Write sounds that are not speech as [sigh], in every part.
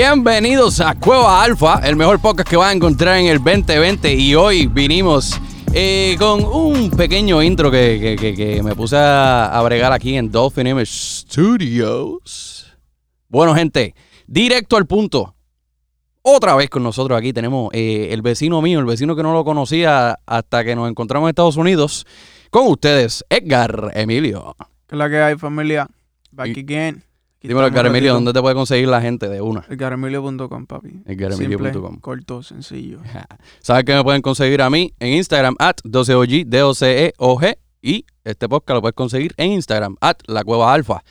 Bienvenidos a Cueva Alfa, el mejor podcast que vas a encontrar en el 2020 y hoy vinimos eh, con un pequeño intro que, que- que- que me puse a, bregar aquí en Dolphin Image Studios. Bueno, gente, directo al punto. Otra vez con nosotros aquí tenemos eh, el vecino mío, el vecino que no lo conocía hasta que nos encontramos en Estados Unidos. Con ustedes, Edgar Emilio. ¿Qué es la que hay, familia? Back Y- again. Dímelo, estamos Edgar Emilio, ratito. ¿dónde te puede conseguir la gente de una? Edgaremilio.com, papi. Edgaremilio.com. Simple, corto, sencillo. [laughs] Sabes que me pueden conseguir a mí en Instagram, at 12OG, D-O-C-E-O-G. Y este podcast lo puedes conseguir en Instagram, at La Cueva Alfa.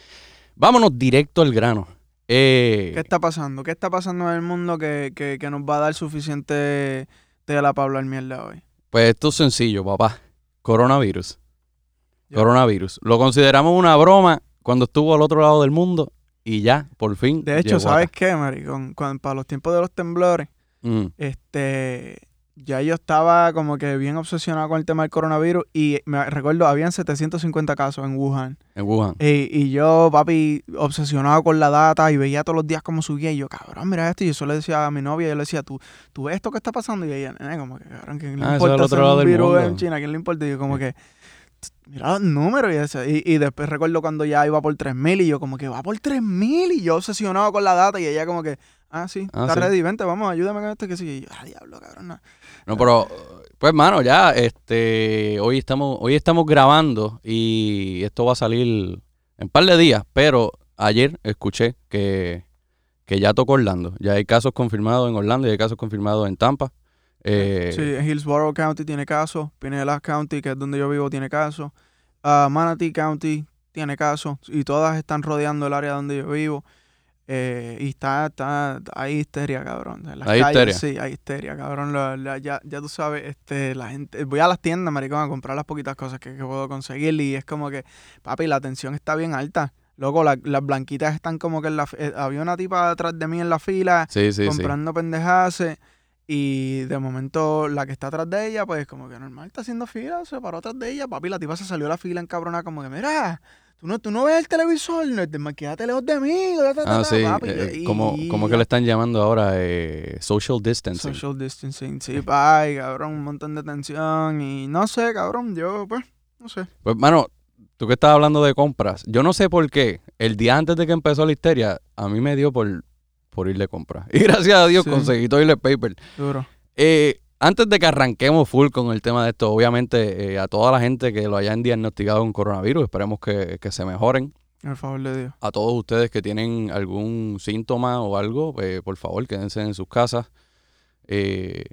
Vámonos directo al grano. Eh, ¿Qué está pasando? ¿Qué está pasando en el mundo que, que, que nos va a dar suficiente tela para hablar mierda hoy? pues esto es sencillo, papá. Coronavirus. Coronavirus. Lo consideramos una broma cuando estuvo al otro lado del mundo y ya, por fin. De hecho, ¿sabes acá. qué, maricón? Cuando, para los tiempos de los temblores, Mm, este, ya yo estaba como que bien obsesionado con el tema del coronavirus y me recuerdo, habían 750 casos en Wuhan. en Wuhan. Y, y yo, papi, obsesionado con la data y veía todos los días cómo subía. Y yo, cabrón, mira esto. Y yo solo le decía a mi novia, yo le decía, ¿tú, tú ves esto que está pasando? Y ella, como que, cabrón, ¿quién le Ah, es importa al otro lado un virus en China? ¿Quién le importa? Y yo, como que, mira los números. Y, y, y después recuerdo cuando ya iba por 3000 y yo, como que va por 3000. Y yo obsesionado con la data. Y ella, como que, ah, sí, Ah, está sí. ready, vente, vamos, ayúdame con esto. Que sí. Y yo, ah, diablo, cabrón. no". No, pero, pues, mano, ya, este, hoy estamos, hoy estamos grabando y esto va a salir en un par de días, pero ayer escuché que, que ya tocó Orlando. Ya hay casos confirmados en Orlando y hay casos confirmados en Tampa. Eh, Sí, en Hillsborough County tiene caso, Pinellas County, que es donde yo vivo, tiene caso, Ah, Manatee County tiene caso, y todas están rodeando el área donde yo vivo. Eh, y está, está, hay histeria, cabrón. En las ¿Hay calles, histeria? Sí, hay histeria, cabrón. La- ya, ya tú sabes, este, la gente, voy a las tiendas, maricón, a comprar las poquitas cosas que, que puedo conseguir y es como que, papi, la tensión está bien alta. Luego la- las blanquitas están como que en la... eh, había una tipa detrás de mí en la fila sí, sí, sí. comprando pendejadas y de momento la que está atrás de ella, pues como que normal está haciendo fila, se paró atrás de ella, papi, la tipa se salió de la fila en cabrona como que, mira, tú no, tú no ves el televisor, no, te- quédate lejos de mí, ta, ta, ta, Ah, ta", sí. papi, eh, y- ¿cómo, cómo que le están llamando ahora? Eh, social distancing. Social distancing, sí, ay, cabrón, un montón de tensión y no sé, cabrón, yo pues, no sé. Pues, mano, tú que estás hablando de compras, yo no sé por qué, el día antes de que empezó la histeria, a mí me dio por, por ir de compras. [laughs] Y gracias a Dios Sí. conseguí toilet paper. Duro. Eh, antes de que arranquemos full con el tema de esto, obviamente eh, a toda la gente que lo hayan diagnosticado con coronavirus, esperemos que, que se mejoren. Por favor de Dios. A todos ustedes que tienen algún síntoma o algo, eh, por favor, quédense en sus casas. Eh,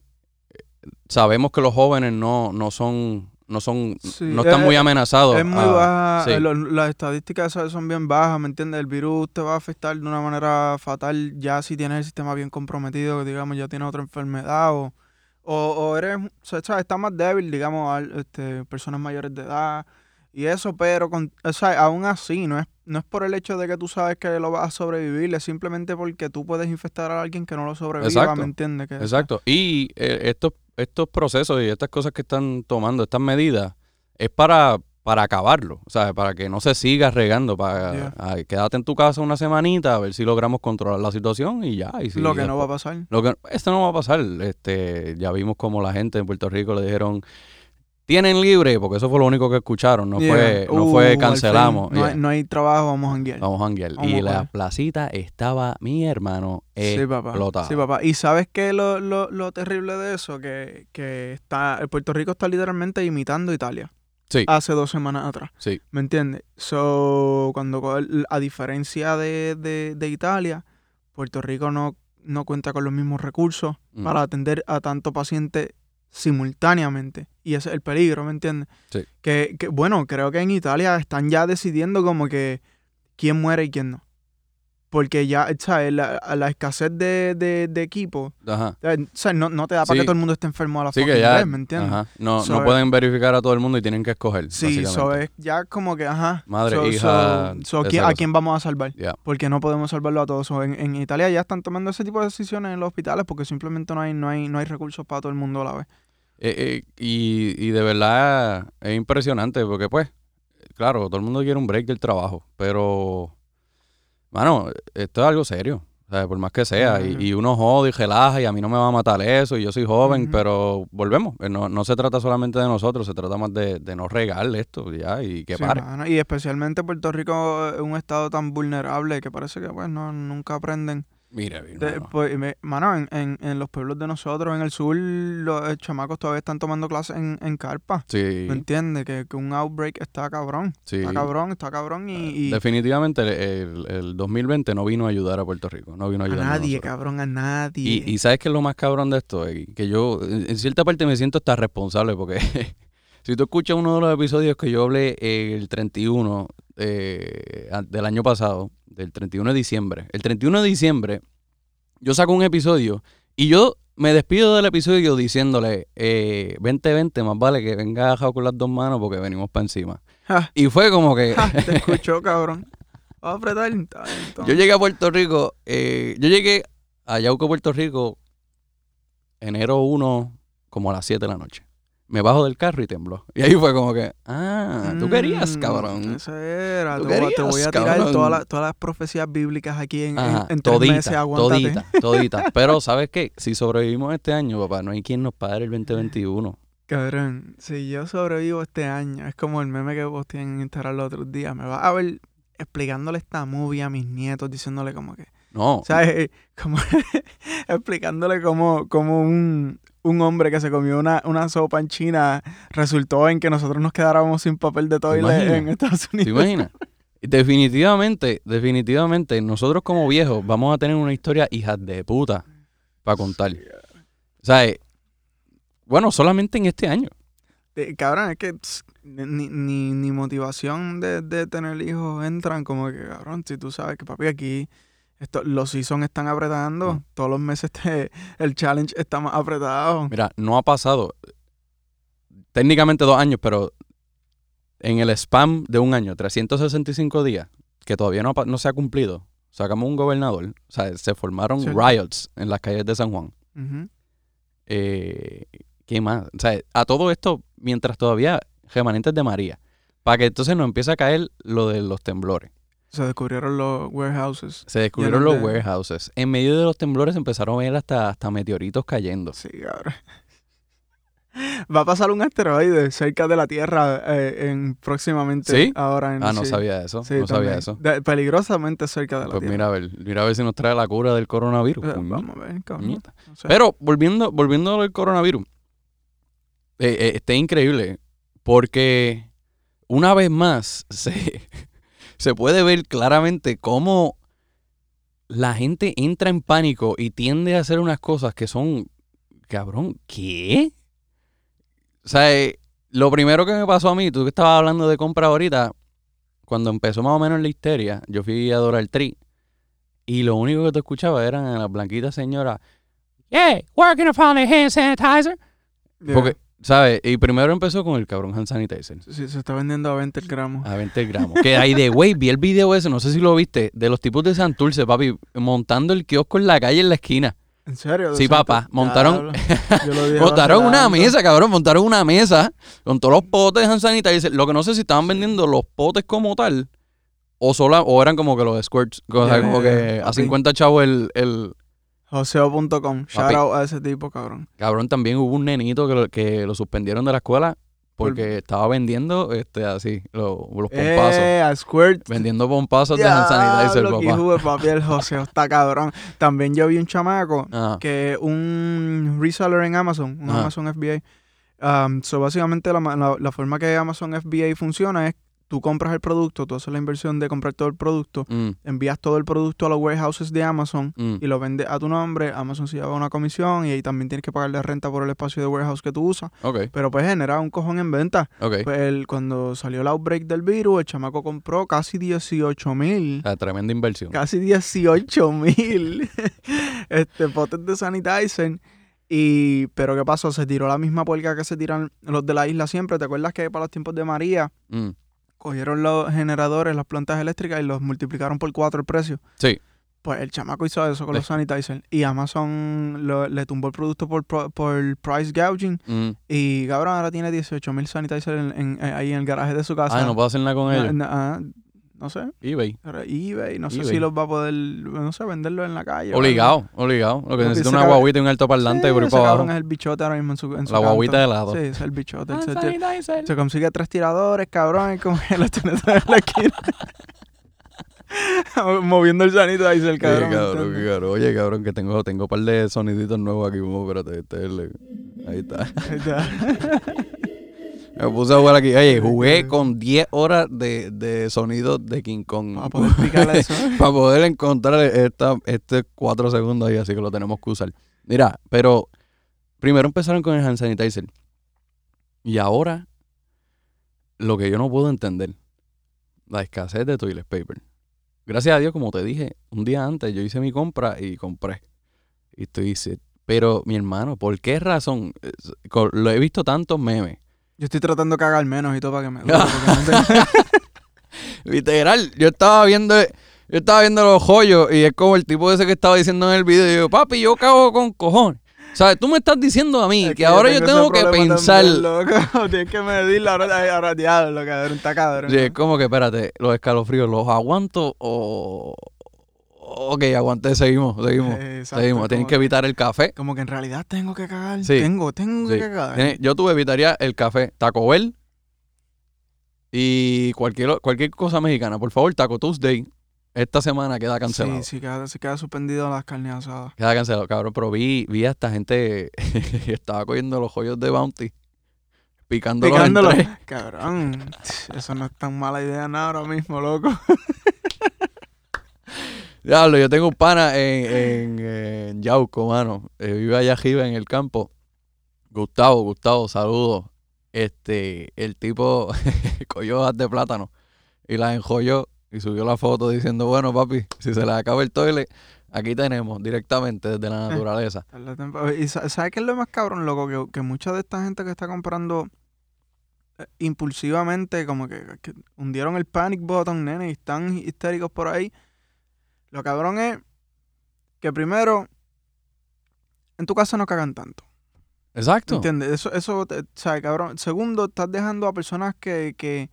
sabemos que los jóvenes no, no son, no son, Sí, no están eh, muy amenazados. Es muy a- baja, sí. eh, lo- las estadísticas son bien bajas, ¿me entiendes? El virus te va a afectar de una manera fatal ya si tienes el sistema bien comprometido, que digamos ya tienes otra enfermedad o, o, o eres, o sea, estás más débil, digamos, al- este, personas mayores de edad y eso, pero con, o sea, aún así, no es, no es por el hecho de que tú sabes que lo vas a sobrevivir, es simplemente porque tú puedes infectar a alguien que no lo sobreviva, Exacto. ¿me entiendes? Que, Exacto. Y eh, estos, estos procesos y estas cosas que están tomando, estas medidas, es para, para acabarlo. O sea, para que no se siga regando. Para Yeah. ah, quédate en tu casa una semanita a ver si logramos controlar la situación y ya. Y si lo que no va a pasar. Lo que, esto no va a pasar. Este, ya vimos como la gente en Puerto Rico le dijeron, tienen libre, porque eso fue lo único que escucharon. No Yeah. fue, no Uh, fue fin, cancelamos. No, Yeah. hay, no hay trabajo, vamos a janguear. Vamos a janguear. Vamos Y a la placita estaba, mi hermano, Sí, papá. explotada. Sí, papá. ¿Y sabes qué lo, lo, lo terrible de eso? Que, que está, el Puerto Rico está literalmente imitando Italia. Sí. Hace dos semanas atrás. Sí. ¿Me entiendes? So, cuando, a diferencia de, de, de Italia, Puerto Rico no, no cuenta con los mismos recursos Mm. para atender a tanto paciente simultáneamente. Y ese es el peligro, ¿me entiendes? Sí. Que, que, bueno, creo que en Italia están ya decidiendo como que quién muere y quién no. Porque ya, ¿sabes? La, a la escasez de, de, de equipo, Ajá. eh, ¿sabes? No, no te da para Sí. que todo el mundo esté enfermo a la Sí, que ya. vez, ¿me entiendes? Ajá. No, So, no pueden verificar a todo el mundo y tienen que escoger. Sí, eso es ya como que, ajá. Madre, So- hija, so- so, esa ¿quién- ¿A quién vamos a salvar? Porque no podemos salvarlo a todos. En, en Italia ya están tomando ese tipo de decisiones en los hospitales porque simplemente no hay, no hay, no hay recursos para todo el mundo a la vez. Eh, eh, y, y de verdad es impresionante porque, pues, claro, todo el mundo quiere un break del trabajo, pero, mano, esto es algo serio. O sea, por más que sea. Y, y uno jode y relaja y a mí no me va a matar eso y yo soy joven, pero volvemos. Eh, No, no se trata solamente de nosotros, se trata más de, de no regarle esto ya y que Sí, pare. mano, Y especialmente Puerto Rico es un estado tan vulnerable que parece que pues no, nunca aprenden. Mira, mi De- pues, me- mano, en, en, en los pueblos de nosotros, en el sur, los eh, chamacos todavía están tomando clases en, en carpa. Sí, ¿Me entiendes? Que, que un outbreak está cabrón. sí. Está cabrón, está cabrón y, y Definitivamente el, el 2020 no vino a ayudar a Puerto Rico, no vino a a ayudar nadie, cabrón, a nadie. Y, y ¿sabes qué es lo más cabrón de esto? Que yo, en en cierta parte, me siento hasta responsable porque [laughs] si tú escuchas uno de los episodios que yo hablé eh, el 31 eh, del año pasado, del 31 de diciembre, el 31 de diciembre, yo saco un episodio y yo me despido del episodio diciéndole, eh, 2020, más vale que venga agajado con las dos manos porque venimos para encima. Ja, Y fue como que... ja, te [laughs] escuchó, cabrón. Vamos a apretar. Yo llegué a Puerto Rico, eh, yo llegué a Yauco, Puerto Rico, enero 1, como a las 7 de la noche. Me bajo del carro y tembló. Y ahí fue como que, ah, tú querías, Mm, cabrón. Eso era. Tú Te, voy a- te querías, voy a tirar todas las- todas las profecías bíblicas aquí en, en- Ajá, en tres todita, meses. Todita, todita. [laughs] Pero, ¿sabes qué? Si sobrevivimos este año, papá, no hay quien nos pague el 2021. Cabrón, si yo sobrevivo este año, es como el meme que posteé en Instagram los otros días. Me va a ver explicándole esta movie a mis nietos, diciéndole como que, No, ¿sabes? [laughs] Como [laughs] explicándole como, como un, un hombre que se comió una, una sopa en China resultó en que nosotros nos quedáramos sin papel de toilet en Estados ¿te Unidos. imaginas? Definitivamente, definitivamente, nosotros como viejos vamos a tener una historia hija de puta para contar. ¿Sabes? Bueno, solamente en este año. Eh, Cabrón, es que tss, ni, ni, ni motivación de, de tener hijos entran como que, cabrón, si tú sabes que papi aquí esto, los seasons están apretando, Mm. todos los meses te- el challenge está más apretado. Mira, no ha pasado técnicamente dos años, pero en el spam de un año, 365 días, que todavía no, no se ha cumplido, sacamos un gobernador, o sea, se formaron Sí. riots en las calles de San Juan. Eh, ¿Qué más? O sea, a todo esto, mientras todavía remanentes de María, para que entonces nos empiece a caer lo de los temblores. Se descubrieron los warehouses. Se descubrieron los de- warehouses. En medio de los temblores empezaron a ver hasta, hasta meteoritos cayendo. Sí, cabrón. Va a pasar un asteroide cerca de la Tierra eh, en próximamente ¿Sí? ahora en Ah, no sí. sabía eso. Sí, no sabía eso. De- peligrosamente cerca de la Pues Tierra. mira a ver, mira a ver si nos trae la cura del coronavirus. Eh, Vamos a ver, cabrón. sé. Pero volviendo, volviendo al coronavirus, eh, eh, está increíble porque una vez más [laughs] se, se puede ver claramente cómo la gente entra en pánico y tiende a hacer unas cosas que son, cabrón, ¿qué? O sea, eh, lo primero que me pasó a mí, tú que estabas hablando de compra ahorita, cuando empezó más o menos la histeria, yo fui a Dollar Tree y lo único que te escuchaba eran a las blanquitas señoras, hey, where can I find a hand sanitizer? Yeah. Porque, ¿sabes? Y primero empezó con el cabrón hand sanitizer. Sí, se está vendiendo a 20 gramos. A 20 gramos. Que hay de, güey, vi el video ese, no sé si lo viste, de los tipos de Santurce, papi, montando el kiosco en la calle en la esquina. ¿En serio? ¿De Sí, papá, montaron- [laughs] Montaron una mesa, cabrón, montaron una mesa con todos los potes de hand sanitizer. Lo que no sé si estaban vendiendo los potes como tal o sola, o eran como que los squirts, o sea, como que ya, a papi. 50 chavos el, el, Joseo.com. Shout out a ese tipo, cabrón. Cabrón, también hubo un nenito que lo, que lo suspendieron de la escuela porque estaba vendiendo este así, lo- los pompazos. Eh, a Squirt. Vendiendo pompazos de hand sanitizer, que papá. hijo de papi, el Joseo [laughs] está cabrón. También yo vi un chamaco Ajá. que un reseller en Amazon, un Ajá. Amazon FBA. Um, so básicamente la- la forma que Amazon FBA funciona es tú compras el producto, tú haces la inversión de comprar todo el producto, Mm, envías todo el producto a los warehouses de Amazon mm. y lo vendes a tu nombre, Amazon se lleva una comisión y ahí también tienes que pagarle renta por el espacio de warehouse que tú usas, Ok, pero pues genera un cojón en venta. Pues el- cuando salió el outbreak del virus, el chamaco compró casi 18 mil. Sea, tremenda inversión. Casi 18 mil [laughs] este, potes de sanitizer. Y, pero ¿qué pasó? Se tiró la misma puerca que se tiran los de la isla siempre. ¿Te acuerdas que para los tiempos de María Mm, cogieron los generadores, las plantas eléctricas y los multiplicaron por cuatro el precio? Sí. Pues el chamaco hizo eso con los sanitizer. Y Amazon lo- le tumbó el producto por, por price gouging. mm. Y cabrón, ahora tiene 18 mil sanitizer en- en- eh, ahí en el garaje de su casa. Ah, no puedo hacer nada con ellos. No, ah, sé, eBay. eBay, no sé si los va a poder, no sé, venderlo en la calle. Obligado, obligado. Lo que necesita ese una guaguita y un alto algo. parlante Sí, por ahí ese abajo. es el bichote ahora mismo en su, en su La guaguita de helado. Sí, es el bichote. él se, se consigue tres tiradores, cabrón, y como que los tiene todos [laughs] en la esquina. [laughs] Moviendo el sanito ahí el cabrón. ¿me cabrón, entiendes? qué cabrón. Oye, cabrón, que tengo, tengo un par de soniditos nuevos aquí. Vamos, espérate, este es el- Ahí está. Ahí está. [laughs] Me puse a jugar aquí. Oye, jugué con 10 horas de, de sonidos de King Kong. Para poder explicarle [laughs] eso. para poder encontrar esta, este 4 segundos ahí, así que lo tenemos que usar. Mira, pero primero empezaron con el hand sanitizer. Y ahora, lo que yo no puedo entender, la escasez de toilet paper. Gracias a Dios, como te dije, un día antes yo hice mi compra y compré. Y estoy. Pero, mi hermano, ¿por qué razón? Lo he visto tantos memes. Yo estoy tratando de cagar menos y todo para que me. [laughs] [laughs] Literal, yo estaba viendo, yo estaba viendo los joyos y es como el tipo ese que estaba diciendo en el video. Y yo, papi, yo cago con cojones. ¿Sabes? Tú me estás diciendo a mí Es que, ahora yo tengo que pensar. también, loco. [laughs] Tienes que medir la hora. Ay, ahora diablo, cabrón. Está cabrón. Sí, es como que, espérate, los escalofríos, ¿los aguanto o...? Ok, aguanté, seguimos, seguimos. Exacto, seguimos. Tienen como que evitar el café. Como que en realidad tengo que cagar. Sí. Tengo, tengo Sí. que cagar. Tiene- Yo tú evitaría el café, Taco Bell y cualquier, cualquier cosa mexicana. Por favor, Taco Tuesday, esta semana queda cancelado. Sí, sí, queda, se queda suspendido las carnes asadas. Queda cancelado, cabrón. Pero vi, vi a esta gente que [laughs] estaba cogiendo los joyos de Bounty, picándolos en Picándolo. tres. Cabrón. Eso no es tan mala idea nada ahora mismo, loco. [laughs] Diablo, yo tengo un pana en, en, en Yauco, mano. Eh, vive allá arriba en el campo. Gustavo, Gustavo, saludos. Este, el tipo [laughs] cogió hojas de plátano y las enjolló y subió la foto diciendo, bueno, papi, si se le acaba el toile, aquí tenemos directamente desde la [laughs] naturaleza. ¿Y sa- sabes qué es lo más cabrón, loco? Que, que mucha de esta gente que está comprando eh, impulsivamente, como que, que hundieron el panic button, nene, y están histéricos por ahí. Lo cabrón es que primero, en tu casa no cagan tanto. Exacto. ¿Entiendes? Eso, eso, te- ¿sabes, cabrón? Segundo, estás dejando a personas que, que,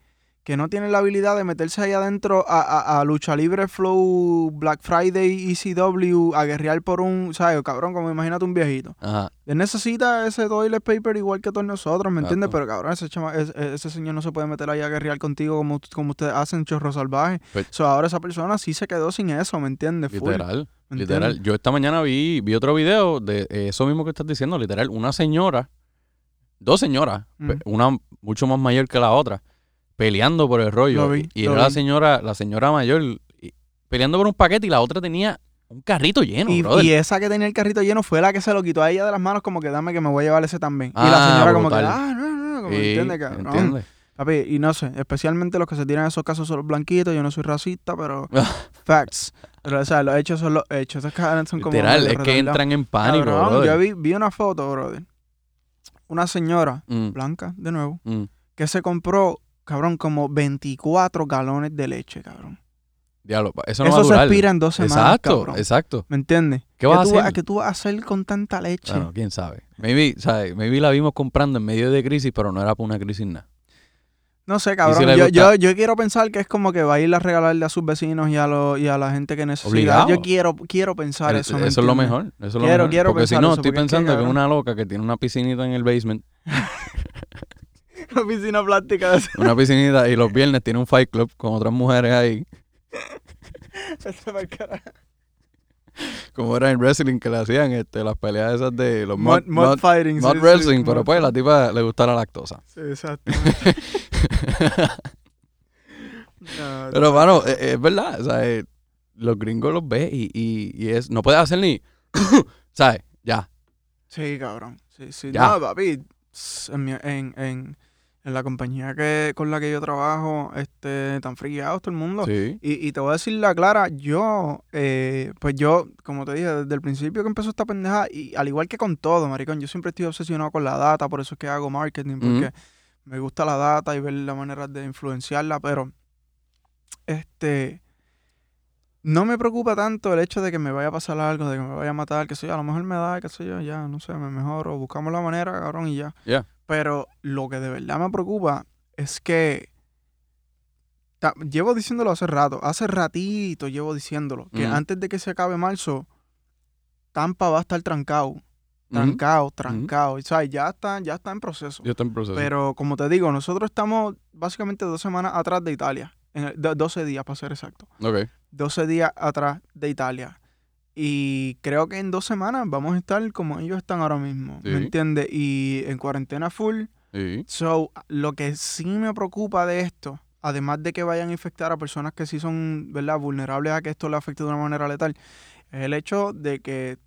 que no tienen la habilidad de meterse ahí adentro a, a, a lucha libre, flow, Black Friday, ECW, a guerrear por un, ¿sabes? Cabrón, como imagínate un viejito. Ajá. Él necesita ese toilet paper igual que todos nosotros, ¿me entiendes? Pero cabrón, ese, chama- ese, ese señor no se puede meter ahí a guerrear contigo como, como ustedes hacen, chorro salvaje. Pues- So, ahora esa persona sí se quedó sin eso, ¿me entiendes? Literal. ¿me Literal. entiendes? Yo esta mañana vi, vi otro video de eso mismo que estás diciendo, literal. Una señora, dos señoras, Mm. una mucho más mayor que la otra, peleando por el rollo. Lo vi, y lo era la señora, la señora mayor peleando por un paquete y la otra tenía un carrito lleno, Y, brother. y esa que tenía el carrito lleno fue la que se lo quitó a ella de las manos, como que dame que me voy a llevar ese también. y Ah, la señora, como que, ah, no, no, como Sí, entiende, cabrón. ¿entiendes? Papi, y no sé, especialmente los que se tiran esos casos son los blanquitos. Yo no soy racista, pero [laughs] facts. Pero, o sea, los hechos son los hechos. Esos cabrones son como. Literal, es que entran en pánico, Cabrón, brother. Yo vi, vi una foto, brother. Una señora Mm, blanca, de nuevo, mm. que se compró, cabrón, como 24 galones de leche, cabrón. Diablo, eso no va a Eso se durar. expira en dos semanas, Exacto, cabrón. exacto. ¿Me entiendes? ¿Qué vas a tú, hacer? ¿Qué tú vas a hacer con tanta leche? Bueno, quién sabe. Maybe, ¿sabes? Maybe la vimos comprando en medio de crisis, pero no era por una crisis nada. No sé, cabrón. yo, yo, yo quiero pensar que es como que va a ir a regalarle a sus vecinos y a, los y a la gente que necesita. Obligado. Yo quiero, quiero pensar El- eso. eso ¿me es lo mejor. Eso es lo Quiero- mejor. quiero porque si no, eso, estoy que, pensando que cabrón. una loca que tiene una piscinita en el basement, [laughs] Una piscina plástica. de esa- una piscinita y los viernes tiene un fight club con otras mujeres ahí, como era en wrestling que le hacían este, las peleas esas de los mod, mud mod- fighting. mod sí, sí, wrestling, pero mud- pues la tipa le gusta la lactosa. Sí, exacto. [laughs] No, Pero bueno, es, es verdad, o sea, eh, los gringos los ves y, y, y es, no puedes hacer ni, [coughs] ¿sabes? Ya. Sí, cabrón. Sí, sí. Ya. No, papi. en, en la compañía que con la que yo trabajo, este, están friados todo el mundo. Sí. Y, y te voy a decir la clara, yo, eh, pues yo, como te dije, desde el principio que empezó esta pendeja, y al igual que con todo, maricón, yo siempre estoy obsesionado con la data, por eso es que hago marketing, porque me gusta la data y ver la manera de influenciarla, pero, este, no me preocupa tanto el hecho de que me vaya a pasar algo, de que me vaya a matar, que sé yo, a lo mejor me da, que sé yo, ya, no sé, me mejoro, buscamos la manera, cabrón, y ya. Ya. Pero lo que de verdad me preocupa es que llevo diciéndolo hace rato, hace ratito llevo diciéndolo, que antes de que se acabe marzo, Tampa va a estar trancado, trancado, trancado. O sea, ya está, ya está en proceso. Ya está en proceso. Pero como te digo, nosotros estamos básicamente dos semanas atrás de Italia. En el- do- 12 días, para ser exacto. ok. 12 días atrás de Italia. Y creo que en dos semanas vamos a estar como ellos están ahora mismo. Sí. ¿Me entiendes? Y en cuarentena full. Sí. So, lo que sí me preocupa de esto, además de que vayan a infectar a personas que sí son, ¿verdad?, vulnerables a que esto le afecte de una manera letal, es el hecho de que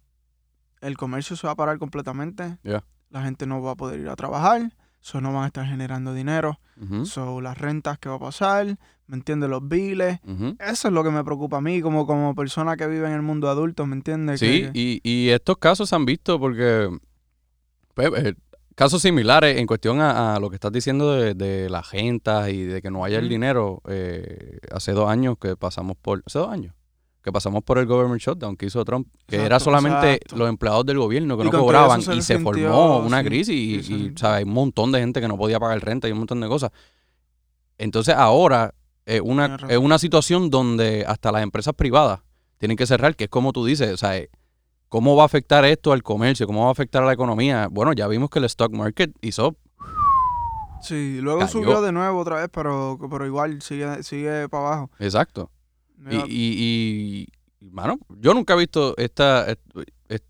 el comercio se va a parar completamente. Ya. La gente no va a poder ir a trabajar. So, no van a estar generando dinero. So, las rentas que va a pasar, ¿me entiendes? Los biles. Eso es lo que me preocupa a mí como, como persona que vive en el mundo adulto, ¿me entiendes? Sí, Que- y, y estos casos se han visto porque pues, eh, casos similares en cuestión a, a lo que estás diciendo de, de las gentas y de que no haya el dinero. eh, hace dos años que pasamos por, hace dos años, que pasamos por el government shutdown que hizo Trump, que era Exacto, solamente exacto. los empleados del gobierno que Y no cobraban se y se formó una sí, crisis y, y, ¿sabes? hay un montón de gente que no podía pagar renta y un montón de cosas. Entonces ahora es una, es una situación donde hasta las empresas privadas tienen que cerrar, que es como tú dices, o sea, eh, ¿cómo va a afectar esto al comercio? ¿Cómo va a afectar a la economía? Bueno, ya vimos que el stock market hizo, Sí, luego Cayó. subió de nuevo otra vez, pero, pero igual sigue, sigue para abajo. exacto. Y, y, y, mano, yo nunca he visto esta, est- est-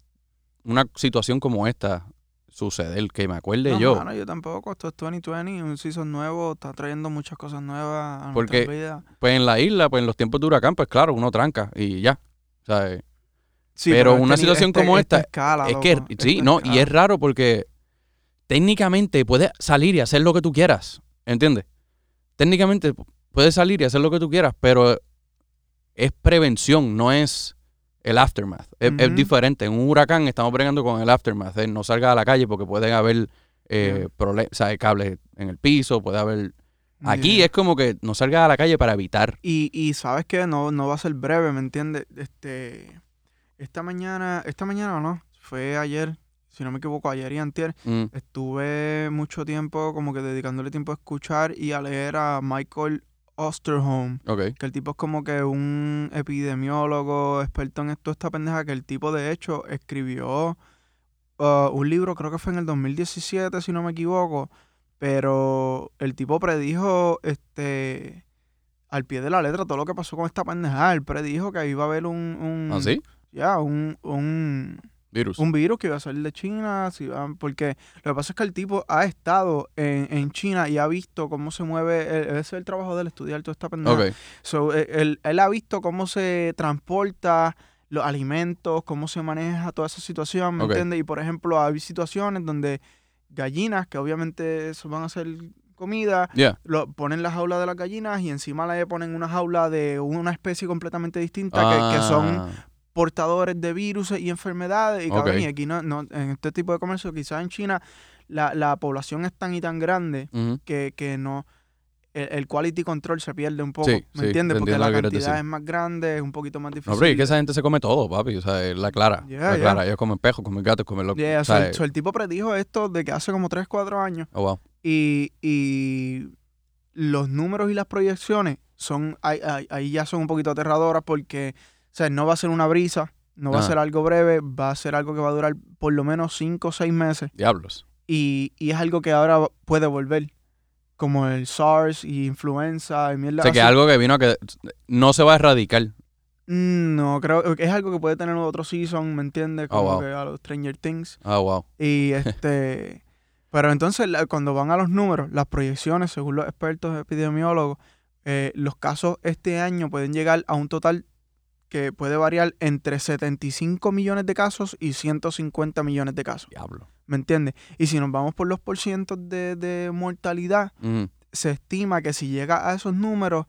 una situación como esta suceder, que me acuerde no, yo. mano, yo tampoco. Esto es 2020, un season nuevo, está trayendo muchas cosas nuevas a Porque- nuestra vida. Pues en la isla, pues en los tiempos de huracán, pues claro, uno tranca y ya. Eh, Sí, pero una situación este- como esta, escala, es que, sí, no, y es raro porque técnicamente puedes salir y hacer lo que tú quieras, ¿entiendes? Técnicamente puedes salir y hacer lo que tú quieras, pero es prevención, no es el aftermath. Es, diferente. En un huracán estamos bregando con el aftermath. No salgas a la calle porque pueden haber eh, Yeah. prole- o sea, cables en el piso, puede haber... Aquí Yeah. es como que no salgas a la calle para evitar. Y, y sabes que no, no va a ser breve, ¿me entiendes? Este, esta mañana, esta mañana no, fue ayer, si no me equivoco, ayer y antier, Mm, estuve mucho tiempo como que dedicándole tiempo a escuchar y a leer a Michael Osterholm, que el tipo es como que un epidemiólogo, experto en esto, esta pendeja, que el tipo de hecho escribió uh, un libro, creo que fue en el 2017, si no me equivoco, pero el tipo predijo, este, al pie de la letra todo lo que pasó con esta pendeja. Él predijo que iba a haber un, un ¿Ah, sí? ya, un, un, Virus. un virus que iba a salir de China, si porque lo que pasa es que el tipo ha estado en, en China y ha visto cómo se mueve, e- ese es el trabajo del estudiar toda esta pendeja. Ok. So, e- él, él ha visto cómo se transporta los alimentos, cómo se maneja toda esa situación, ¿me Ok. entiendes? Y por ejemplo, hay situaciones donde gallinas, que obviamente eso van a ser comida, lo, ponen la jaula de las gallinas y encima le ponen una jaula de una especie completamente distinta que, que son Ah, portadores de virus y enfermedades. Y, cabrón, Ok. y aquí no, no, en este tipo de comercio, quizás en China, la, la población es tan y tan grande que, que no el, el quality control se pierde un poco, Sí, ¿me sí, entiendes? Porque la que cantidad es más grande, es un poquito más difícil. No, pero es que esa gente se come todo, papi. O sea, es la clara. Yeah, la yeah. clara. Ellos comen pejos, comen gatos, comen lo Yeah, o sea, el, tipo predijo esto de que hace como 3, 4 años oh, wow. y, y los números y las proyecciones son ahí, ahí- ahí ya son un poquito aterradoras porque sea, no va a ser una brisa, no va a ser algo breve, va a ser algo que va a durar por lo menos 5 o 6 meses Diablos. y, y es algo que ahora puede volver como el SARS y influenza y mierda O sea, que así. algo que vino a que no se va a erradicar. Mm, No, creo que es algo que puede tener otro season, ¿me entiendes? Oh, Como wow. que a los Stranger Things. Ah, wow. Y [laughs] este. pero entonces, cuando van a los números, las proyecciones, según los expertos epidemiólogos, eh, los casos este año pueden llegar a un total que puede variar entre 75 millones de casos y 150 millones de casos. Diablo. ¿Me entiendes? Y si nos vamos por los porcientos de, de mortalidad, se estima que si llega a esos números,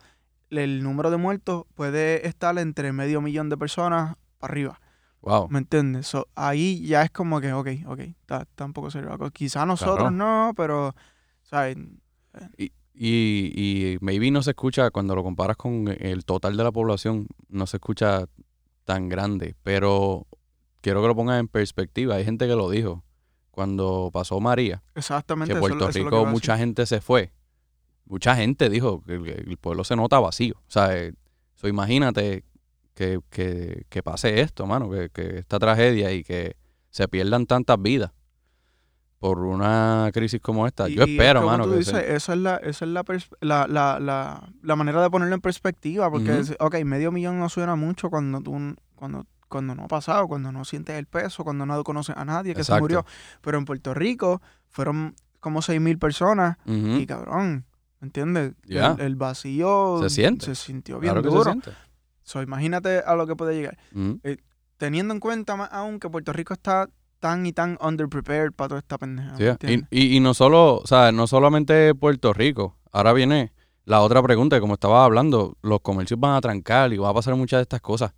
el número de muertos puede estar entre medio millón de personas para arriba. Wow. ¿Me entiendes? So, ahí ya es como que, ok, ok, está, está un poco serio. Quizá nosotros Claro. no, pero, ¿sabes? Y, y maybe no se escucha, cuando lo comparas con el total de la población, no se escucha tan grande. Pero quiero que lo pongas en perspectiva. Hay gente que lo dijo. Cuando pasó María, Exactamente. que Puerto eso Rico mucha gente se fue. mucha gente dijo que el, el pueblo se nota vacío. O sea, eh, so, imagínate que, que, que pase esto, mano, que, que esta tragedia y que se pierdan tantas vidas por una crisis como esta. Y- Yo espero, como mano, tú que dices, se- esa es, la, esa es la, la, la, la, la manera de ponerlo en perspectiva, porque, es- ok, medio millón no suena mucho cuando tú, cuando, cuando no ha pasado, cuando no sientes el peso, cuando no conoces a nadie que Exacto. se murió. Pero en Puerto Rico fueron como 6 mil personas y cabrón, ¿me entiendes? El, el vacío Se siente. se sintió bien claro que se duro. So, imagínate a lo que puede llegar. Ujú. Teniendo en cuenta más aún que Puerto Rico está tan y tan underprepared para toda esta pendeja. Sí, ¿me y, y, y no solo, o sea, no solamente Puerto Rico. Ahora viene la otra pregunta, como estaba hablando, los comercios van a trancar y va a pasar muchas de estas cosas.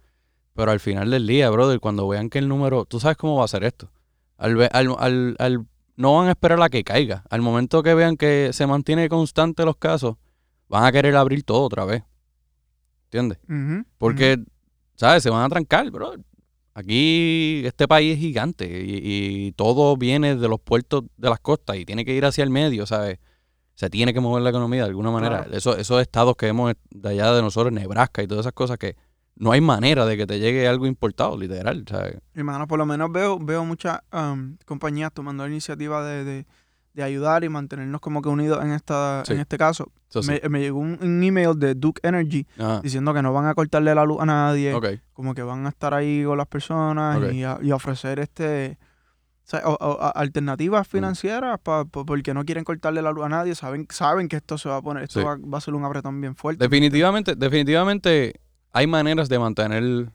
Pero al final del día, brother, cuando vean que el número, tú sabes cómo va a ser esto. Al, al, al, al- no van a esperar a que caiga. Al momento que vean que se mantiene constante los casos, van a querer abrir todo otra vez. ¿Entiendes? Porque, ¿sabes? Se van a trancar, bro. Aquí este país es gigante y, y todo viene de los puertos de las costas y tiene que ir hacia el medio, ¿sabes? Se tiene que mover la economía de alguna manera. Claro. Eso, esos estados que vemos de allá de nosotros, Nebraska y todas esas cosas que no hay manera de que te llegue algo importado, literal, ¿sabes? Y mano, por lo menos veo, veo muchas um, compañías tomando la iniciativa de, de- de ayudar y mantenernos como que unidos en esta, Sí. en este caso. Sí. Me, llegó un, un email de Duke Energy Ajá. diciendo que no van a cortarle la luz a nadie, como que van a estar ahí con las personas y, a- y ofrecer este o sea, o- o- a- alternativas financieras pa- pa- porque no quieren cortarle la luz a nadie, saben, saben que esto se va a poner, esto Sí. va, va a ser un apretón bien fuerte. Definitivamente, definitivamente hay maneras de mantener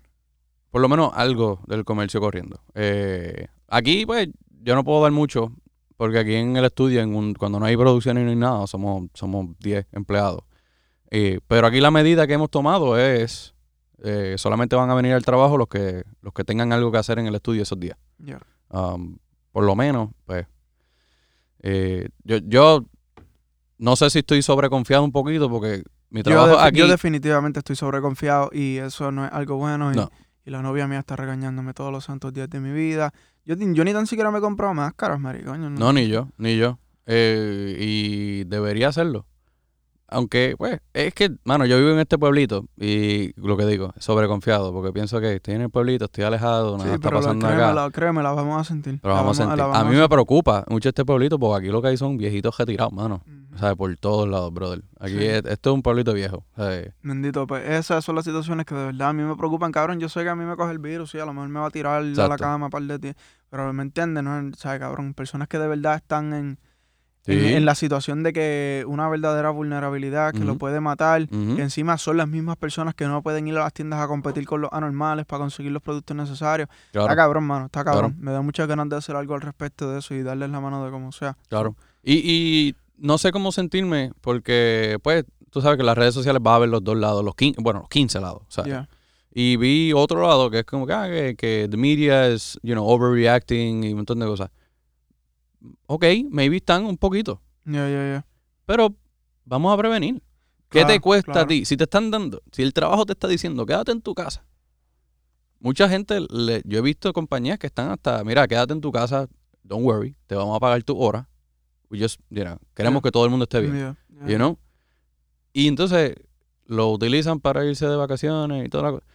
por lo menos algo del comercio corriendo. Eh, aquí, pues, yo no puedo dar mucho, porque aquí en el estudio, en un- cuando no hay producción y no hay nada, somos, somos 10 empleados. Eh, pero aquí la medida que hemos tomado es, eh, solamente van a venir al trabajo los que, los que tengan algo que hacer en el estudio esos días. Ya. Um, por lo menos, pues, eh, yo, yo no sé si estoy sobreconfiado un poquito porque mi Yo, trabajo defi- aquí... yo definitivamente estoy sobreconfiado y eso no es algo bueno. Y, No. Y la novia mía está regañándome todos los santos días de mi vida. Yo, yo ni tan siquiera me he comprado máscaras, maricoño. No, ni yo, ni yo. Eh, y debería hacerlo. Aunque, pues, es que, mano, yo vivo en este pueblito y lo que digo, sobreconfiado, porque pienso que estoy en el pueblito, estoy alejado, nada Sí, está pero la, pasando acá. créemela, créemela, vamos a sentir. Pero La vamos a sentir. la A mí me preocupa mucho este pueblito porque aquí lo que hay son viejitos retirados, mano. Ujú. O sea, por todos lados, brother. Aquí Sí. es- esto es un pueblito viejo. o sea, Bendito, pues esas son las situaciones que de verdad a mí me preocupan, cabrón. Yo sé que a mí me coge el virus, sí, a lo mejor me va a tirar a la Exacto. cama un par de días. Pero me entiendes, ¿no? ¿Sabes, cabrón? Personas que de verdad están en, sí. en, en la situación de que una verdadera vulnerabilidad que lo puede matar. Ujú. que encima son las mismas personas que no pueden ir a las tiendas a competir con los anormales para conseguir los productos necesarios. Claro, Está cabrón, mano, está cabrón. Claro. Me da muchas ganas de hacer algo al respecto de eso y darles la mano de como sea. claro. Y, y no sé cómo sentirme porque, pues, tú sabes que las redes sociales va a haber los dos lados, los 15, bueno, los 15 lados. O sea. Y vi otro lado que es como que, ah, que, que the media es, you know, overreacting y un montón de cosas. Ok, maybe están un poquito, Ya, ya, ya. pero vamos a prevenir. ¿Qué te Claro, cuesta a ti? Si te están dando, si el trabajo te está diciendo, quédate en tu casa. Mucha gente, le- yo he visto compañías que están hasta, mira, quédate en tu casa, don't worry, te vamos a pagar tu hora. We just, you know, queremos que todo el mundo esté bien, you know? Y entonces lo utilizan para irse de vacaciones y toda la cosa.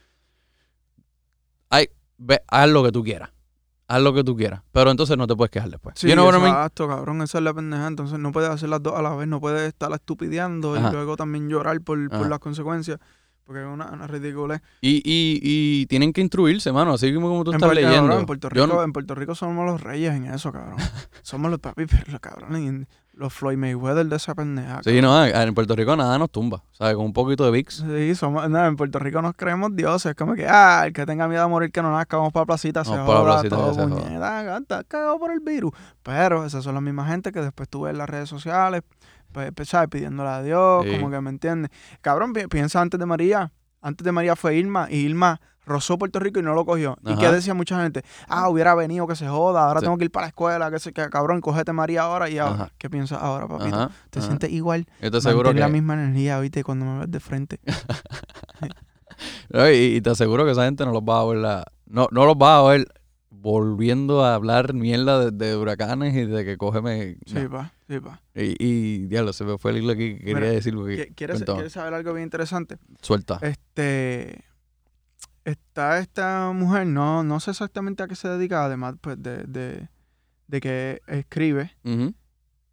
Ay, ve, haz lo que tú quieras. Haz lo que tú quieras. Pero entonces no te puedes quejar después. Sí, You know exacto, cabrón, esa es la pendeja. Entonces no puedes hacer las dos a la vez, no puedes estar estupideando Ajá. y luego también llorar por, por las consecuencias. Porque es una, una ridiculez. Y, y, y tienen que instruirse, mano. Así como, como tú En, estás Puerto- leyendo. cabrón, en Puerto Rico, no- en Puerto Rico somos los reyes en eso, cabrón. somos los papi, [laughs] pero cabrón, y los Floyd Mayweather de esa pendeja. sí, no, en Puerto Rico nada nos tumba. ¿Sabes? Con un poquito de VIX. Sí, somos, no, en Puerto Rico nos creemos dioses. Es como que, ah, el que tenga miedo a morir que no nazca, vamos para la placita, se Vamos para la joda, placita, todo se puñeta, está cagado por el virus. Pero esas son las mismas gente que después tú ves en las redes sociales, pues, pues, ¿sabes? Pidiéndole a Dios, Sí. como que me entiendes. Cabrón, pi- piensa antes de María. Antes de María fue Irma y Irma rozó Puerto Rico y no lo cogió. ¿Y qué decía mucha gente? Ah, hubiera venido que se joda, ahora Sí. tengo que ir para la escuela, que se que cabrón, cógete María ahora y ahora. Ajá. ¿Qué piensas ahora, papito? Ajá. ¿Te sientes igual? Yo te aseguro que. la misma energía, ¿viste? Cuando me ves de frente. [laughs] No, Y, y te aseguro que esa gente no los va a ver la. No, no los va a ver volviendo a hablar mierda de, de huracanes y de que cógeme. Sí, no. pa, sí, pa. Y, y diablo, se me fue el hilo aquí que quería Mira, decir. Porque, ¿Qui- ¿Quieres, quieres saber algo bien interesante? Suelta. Este. Está esta mujer, no, no sé exactamente a qué se dedica, además pues, de, de, de que escribe.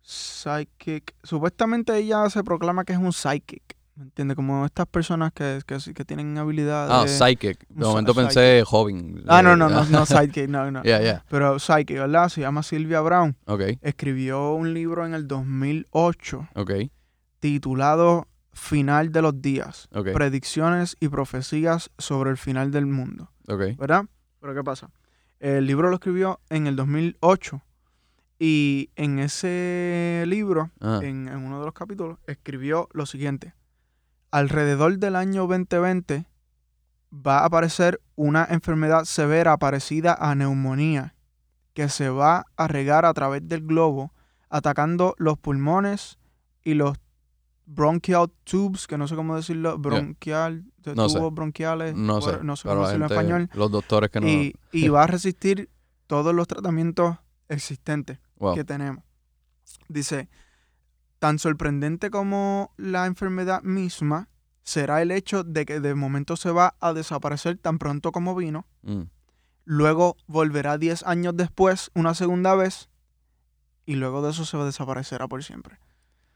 Psychic. Supuestamente ella se proclama que es un psychic. ¿Me entiendes? Como estas personas que, que, que tienen habilidad Ah. Psychic. De momento pensé joven. Ah, no, no, no, [laughs] no psychic, no, no. Pero psychic, ¿verdad? Se llama Sylvia Brown. Ok, Escribió un libro en el 2008 ok, titulado Final de los días. Predicciones y profecías sobre el final del mundo. ¿Verdad? Pero ¿qué pasa? El libro lo escribió en el 2008 y en ese libro Ah, en, en uno de los capítulos, escribió lo siguiente. Alrededor del año 2020 va a aparecer una enfermedad severa parecida a neumonía que se va a regar a través del globo, atacando los pulmones y los bronchial tubes, que no sé cómo decirlo, bronquial, No sé. tubos bronquiales, no sé. no sé cómo decirlo en español, Los doctores que no. y, y [laughs] va a resistir todos los tratamientos existentes wow. que tenemos. Dice, tan sorprendente como la enfermedad misma será el hecho de que de momento se va a desaparecer tan pronto como vino, Mm. luego volverá 10 años después una segunda vez y luego de eso se desaparecerá por siempre.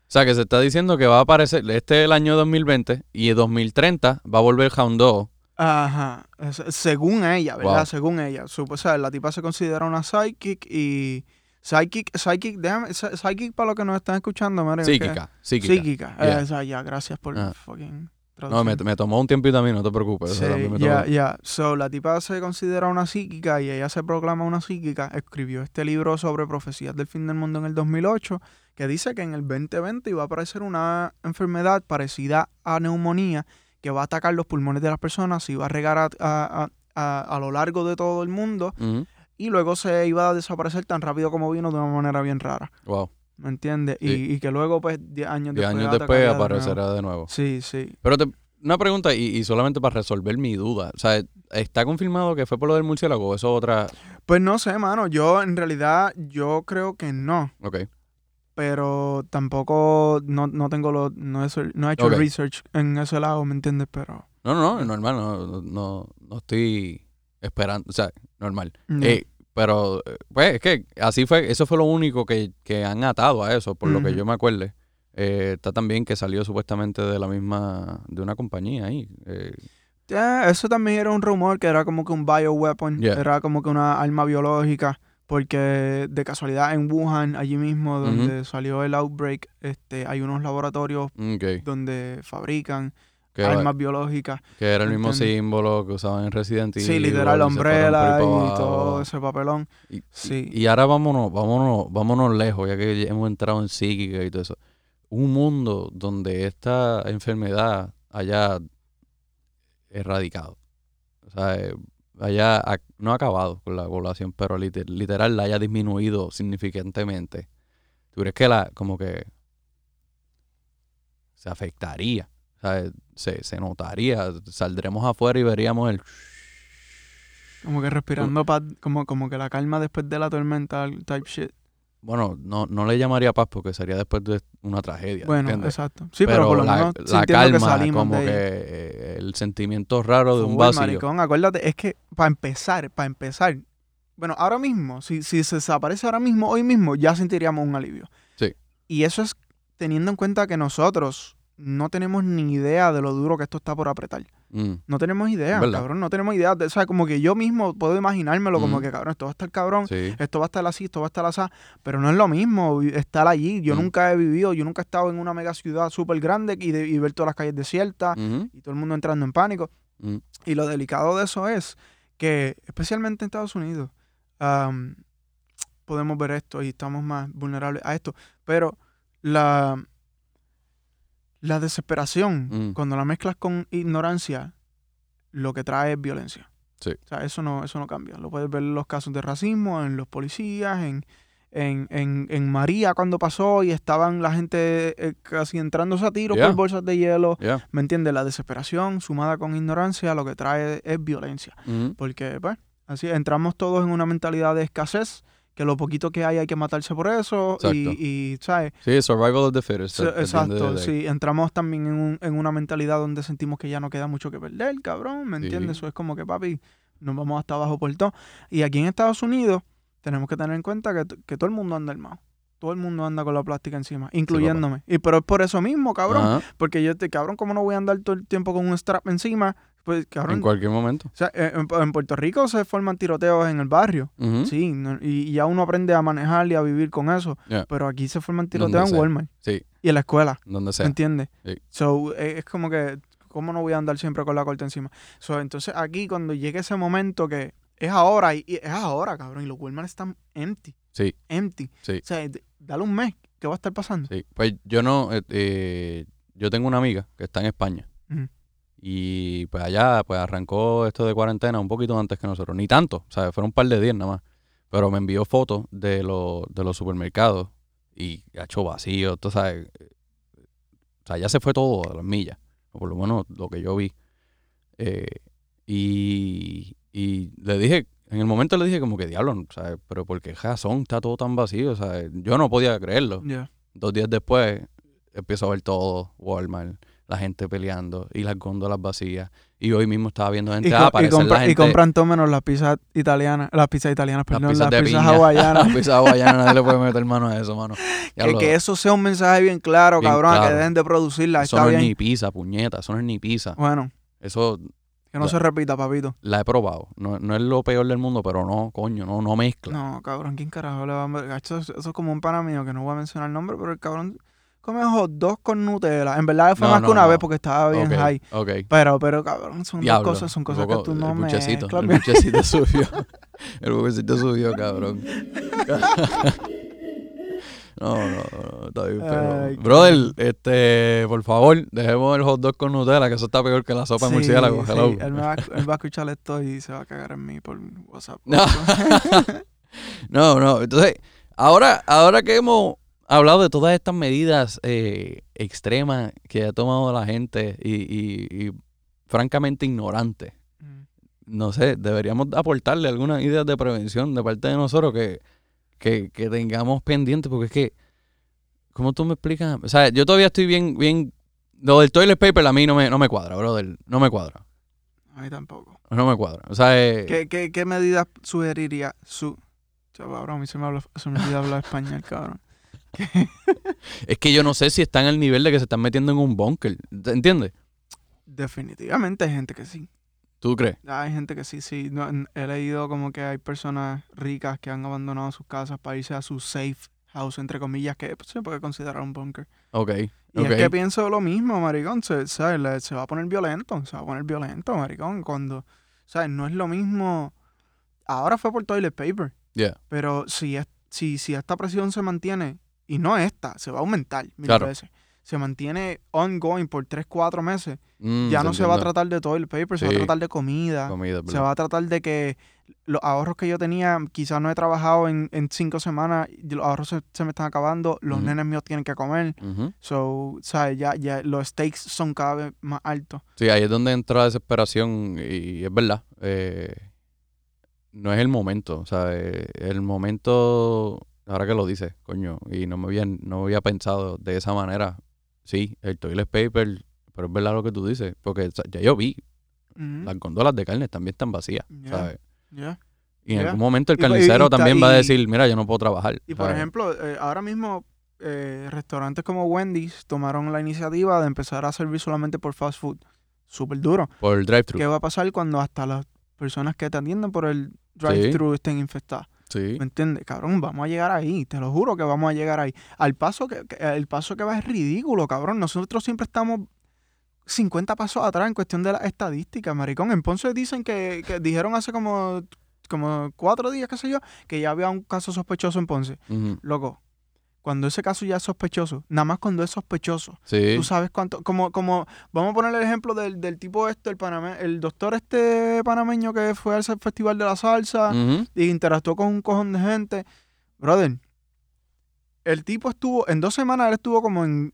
O sea, que se está diciendo que va a aparecer. Este es el año 2020 y en 2030 va a volver Hound Dog. Ajá, según ella, ¿verdad? Wow. Según ella. Sup- o sea, la tipa se considera una psychic y... Psychic, psychic, déjame, psy- psychic para los que nos están escuchando, que- Psíquica, psíquica. Psíquica. Yeah. Esa, ya, gracias por Ah. fucking No, me, me tomó un tiempito a mí, no te preocupes. Sí, ya, ya. So, la tipa se considera una psíquica y ella se proclama una psíquica. Escribió este libro sobre profecías del fin del mundo en el 2008, que dice que en el 2020 iba a aparecer una enfermedad parecida a neumonía que va a atacar los pulmones de las personas y va a regar a, a- a- a- lo largo de todo el mundo y luego se iba a desaparecer tan rápido como vino de una manera bien rara. Wow. ¿Me entiendes? Y, Sí. y que luego, pues, 10 años Diez después. años después atacaría de nuevo. aparecerá de nuevo. Sí, sí. Pero te- una pregunta, y, y solamente para resolver mi duda. O sea, ¿está confirmado que fue por lo del murciélago o eso es otra? Pues no sé, mano. Yo, en realidad, yo creo que no. Ok. Pero tampoco, no, no tengo lo, no he, no he hecho Ok. research en ese lado, ¿me entiendes? Pero... No, no, no, normal, no, no, no, estoy esperando, o sea, normal. ya. Eh, pero, pues, es que así fue, eso fue lo único que, que han atado a eso, por lo que yo me acuerde. Eh, está también que salió supuestamente de la misma, de una compañía ahí. eh, Ya, eso también era un rumor que era como que un bioweapon, Yeah. era como que una arma biológica, porque de casualidad en Wuhan, allí mismo donde salió el outbreak, este, hay unos laboratorios ok, donde fabrican que, armas biológicas. que era el mismo ¿entiendes? símbolo que usaban en Resident Evil. Sí, literal, ahí Umbrella y todo ese papelón. Y, Sí. y ahora vámonos, vámonos, vámonos lejos, ya que hemos entrado en psíquica y todo eso. Un mundo donde esta enfermedad haya erradicado. O sea, eh, haya, no ha acabado con la población, pero liter- literal la haya disminuido significantemente. ¿Tú crees que la, como que se afectaría? O sea, se, se notaría, saldremos afuera y veríamos el... Como que respirando paz, como, como que la calma después de la tormenta, type shit. Bueno, no, no le llamaría paz porque sería después de una tragedia. Bueno, ¿entiendes? exacto. Sí, pero, por lo la, menos la calma, que como que eh, el sentimiento raro de un Full, vacío. maricón, acuérdate, es que para empezar, para empezar, bueno, ahora mismo, si, si se desaparece ahora mismo, hoy mismo, ya sentiríamos un alivio. Sí. Y eso es teniendo en cuenta que nosotros no tenemos ni idea de lo duro que esto está por apretar. Mm, No tenemos idea, ¿Verdad? cabrón, no tenemos idea. De, o sea, como que yo mismo puedo imaginármelo como Ujú. que, cabrón, esto va a estar cabrón, sí. esto va a estar así, esto va a estar así, pero no es lo mismo estar allí. Yo Mm. nunca he vivido, yo nunca he estado en una mega ciudad súper grande y, de- y ver todas las calles desiertas y todo el mundo entrando en pánico. mm, Y lo delicado de eso es que, especialmente en Estados Unidos, podemos ver esto y estamos más vulnerables a esto. Pero la, la desesperación, Mm. cuando la mezclas con ignorancia, lo que trae es violencia. Sí. O sea, eso no, eso no cambia. Lo puedes ver en los casos de racismo, en los policías, en, en, en, en María cuando pasó y estaban la gente eh, casi entrándose a tiros Yeah. por bolsas de hielo. yeah, ¿Me entiendes? La desesperación sumada con ignorancia lo que trae es violencia. ujú, Porque, pues, Así, entramos todos en una mentalidad de escasez, que lo poquito que hay hay que matarse por eso. Exacto. Y, y, ¿sabes? Sí, survival of the fittest. Exacto, sí. Entramos también en, un- en una mentalidad donde sentimos que ya no queda mucho que perder, cabrón, ¿me Sí. entiendes? Eso es como que, papi, nos vamos hasta abajo por todo. Y aquí en Estados Unidos tenemos que tener en cuenta que, que todo el mundo anda armado. Todo el mundo anda con la plástica encima, incluyéndome. y pero es por eso mismo, cabrón. Ajá, Porque yo, te, cabrón, ¿cómo no voy a andar todo el tiempo con un strap encima? Pues, cabrón, En cualquier momento. o sea, en, en Puerto Rico se forman tiroteos en el barrio. Sí, no- y, y ya uno aprende a manejar y a vivir con eso. Pero aquí se forman tiroteos en. Walmart Sí, y en la escuela. donde ¿Me sea. entiendes? Sí. So, eh, es como que, ¿cómo no voy a andar siempre con la corte encima? So, entonces aquí cuando llegue ese momento que es ahora, y, y es ahora, cabrón, y los Walmart están empty. Sí. Empty. Sí. O sea, dale un mes, ¿qué va a estar pasando? Sí, pues yo no, eh, eh, yo tengo una amiga que está en España Ujú. Y pues allá pues arrancó esto de cuarentena un poquito antes que nosotros, ni tanto, o sea, fueron un par de días nada más, pero me envió fotos de, los de los supermercados y ha hecho vacío, tú sabes, o sea, ya se fue todo a las millas, o por lo menos lo que yo vi. Eh, y, y le dije, en el momento le dije como que diablo, ¿sabes? Pero porque razón está todo tan vacío, o sea, yo no podía creerlo. Dos días después empiezo a ver todo, Walmart, la gente peleando y las góndolas vacías. Y hoy mismo estaba viendo gente, Y, ah, y compra- la y gente, compran todo menos las pizzas italianas, las pizzas italianas, las perdón, pizzas las pizzas hawaianas. las pizzas hawaianas, nadie le puede [laughs] meter mano a eso, mano. Que, lo- que eso sea un mensaje bien claro, Bien cabrón, claro. que dejen de producirla, eso no es ni pizza, puñeta, eso no es ni pizza. Bueno, Eso que no La- se repita, papito. la he probado. No, no es lo peor del mundo, pero no, coño, no, no mezcla. No, cabrón, ¿quién carajo le va a... Eso, eso es como un pana mío, que no voy a mencionar el nombre, pero el cabrón come hot dogs con Nutella. En verdad fue No, más no, que una no. vez porque estaba bien ok, high. ok. Pero, pero, cabrón, son Diablo, dos cosas, son cosas poco- que tú no el buchecito, el [laughs] buchecito subió. El buchecito subió, cabrón. [laughs] No, no, no, está bien, pero... Ay, Brother, este, por favor, dejemos el hot dog con Nutella, que eso está peor que la sopa de Sí, murciélago. sí, hello. él, me va, [laughs] él va a escuchar esto y se va a cagar en mí por WhatsApp. No. No, no, entonces, ahora, ahora que hemos hablado de todas estas medidas eh, extremas que ha tomado la gente y, y- y francamente ignorantes, Mm. no sé, deberíamos aportarle algunas ideas de prevención de parte de nosotros que, que, que tengamos pendientes, porque es que, ¿cómo tú me explicas? O sea, yo todavía estoy bien, bien, lo del toilet paper a mí no me, no me cuadra, brother, no me cuadra, A mí tampoco. no me cuadra. O sea, eh, ¿Qué, qué, qué medidas sugeriría su... Chaval, a mí se me, habla, se me olvida hablar español, cabrón. [laughs] es que yo no sé si están al nivel de que se están metiendo en un búnker, ¿te ¿entiendes? Definitivamente hay gente que sí. ¿Tú crees? Hay gente que sí, sí. No, he leído como que hay personas ricas que han abandonado sus casas para irse a su safe house, entre comillas, que se puede considerar un bunker. Ok, Y es que pienso lo mismo, maricón. Se, ¿sabes? Le- se va a poner violento. Se va a poner violento, maricón. Cuando, ¿sabes? No es lo mismo. Ahora fue por toilet paper. Yeah. Pero si, es, si, si esta presión se mantiene, y no esta, se va a aumentar mil Claro. veces. Se mantiene ongoing por 3, 4 meses. Mm, ya no se va a tratar de toilet paper, se va a Sí. tratar de comida. Comida, Se va a tratar de que los ahorros que yo tenía, quizás no he trabajado en, en cinco semanas, los ahorros se, se me están acabando, los nenes míos tienen que comer. So, ¿sabes? Ya, ya los stakes son cada vez más altos. Sí, ahí es donde entra la desesperación y es verdad. eh, no es el momento, o sea, eh, el momento, ahora que lo dices, coño, y no me había, no había pensado de esa manera. Sí, el toilet paper, pero es verdad lo que tú dices, porque ya yo vi, las góndolas de carne también están vacías, Ya. ¿sabes? Y en algún momento el Y- y- y carnicero ta- también va a decir, mira, yo no puedo trabajar. Y por ¿sabes? ejemplo, eh, ahora mismo eh, restaurantes como Wendy's tomaron la iniciativa de empezar a servir solamente por fast food. Súper duro. Por el drive-thru. ¿Qué va a pasar cuando hasta las personas que te atienden por el drive-thru estén infectadas? Sí. ¿Me entiendes? Cabrón, vamos a llegar ahí. Te lo juro que vamos a llegar ahí. Al paso que, que- el paso que va es ridículo, cabrón. Nosotros siempre estamos 50 pasos atrás en cuestión de las estadísticas, maricón. En Ponce dicen que, que dijeron hace como, como cuatro días, qué sé yo, que ya había un caso sospechoso en Ponce. Ujú. Loco, cuando ese caso ya es sospechoso, nada más cuando es sospechoso, Sí. tú sabes cuánto, como, como, vamos a poner el ejemplo del, del tipo este, el paname, el doctor este panameño que fue al festival de la salsa y interactuó con un cojón de gente. Brother, el tipo estuvo, en dos semanas él estuvo como en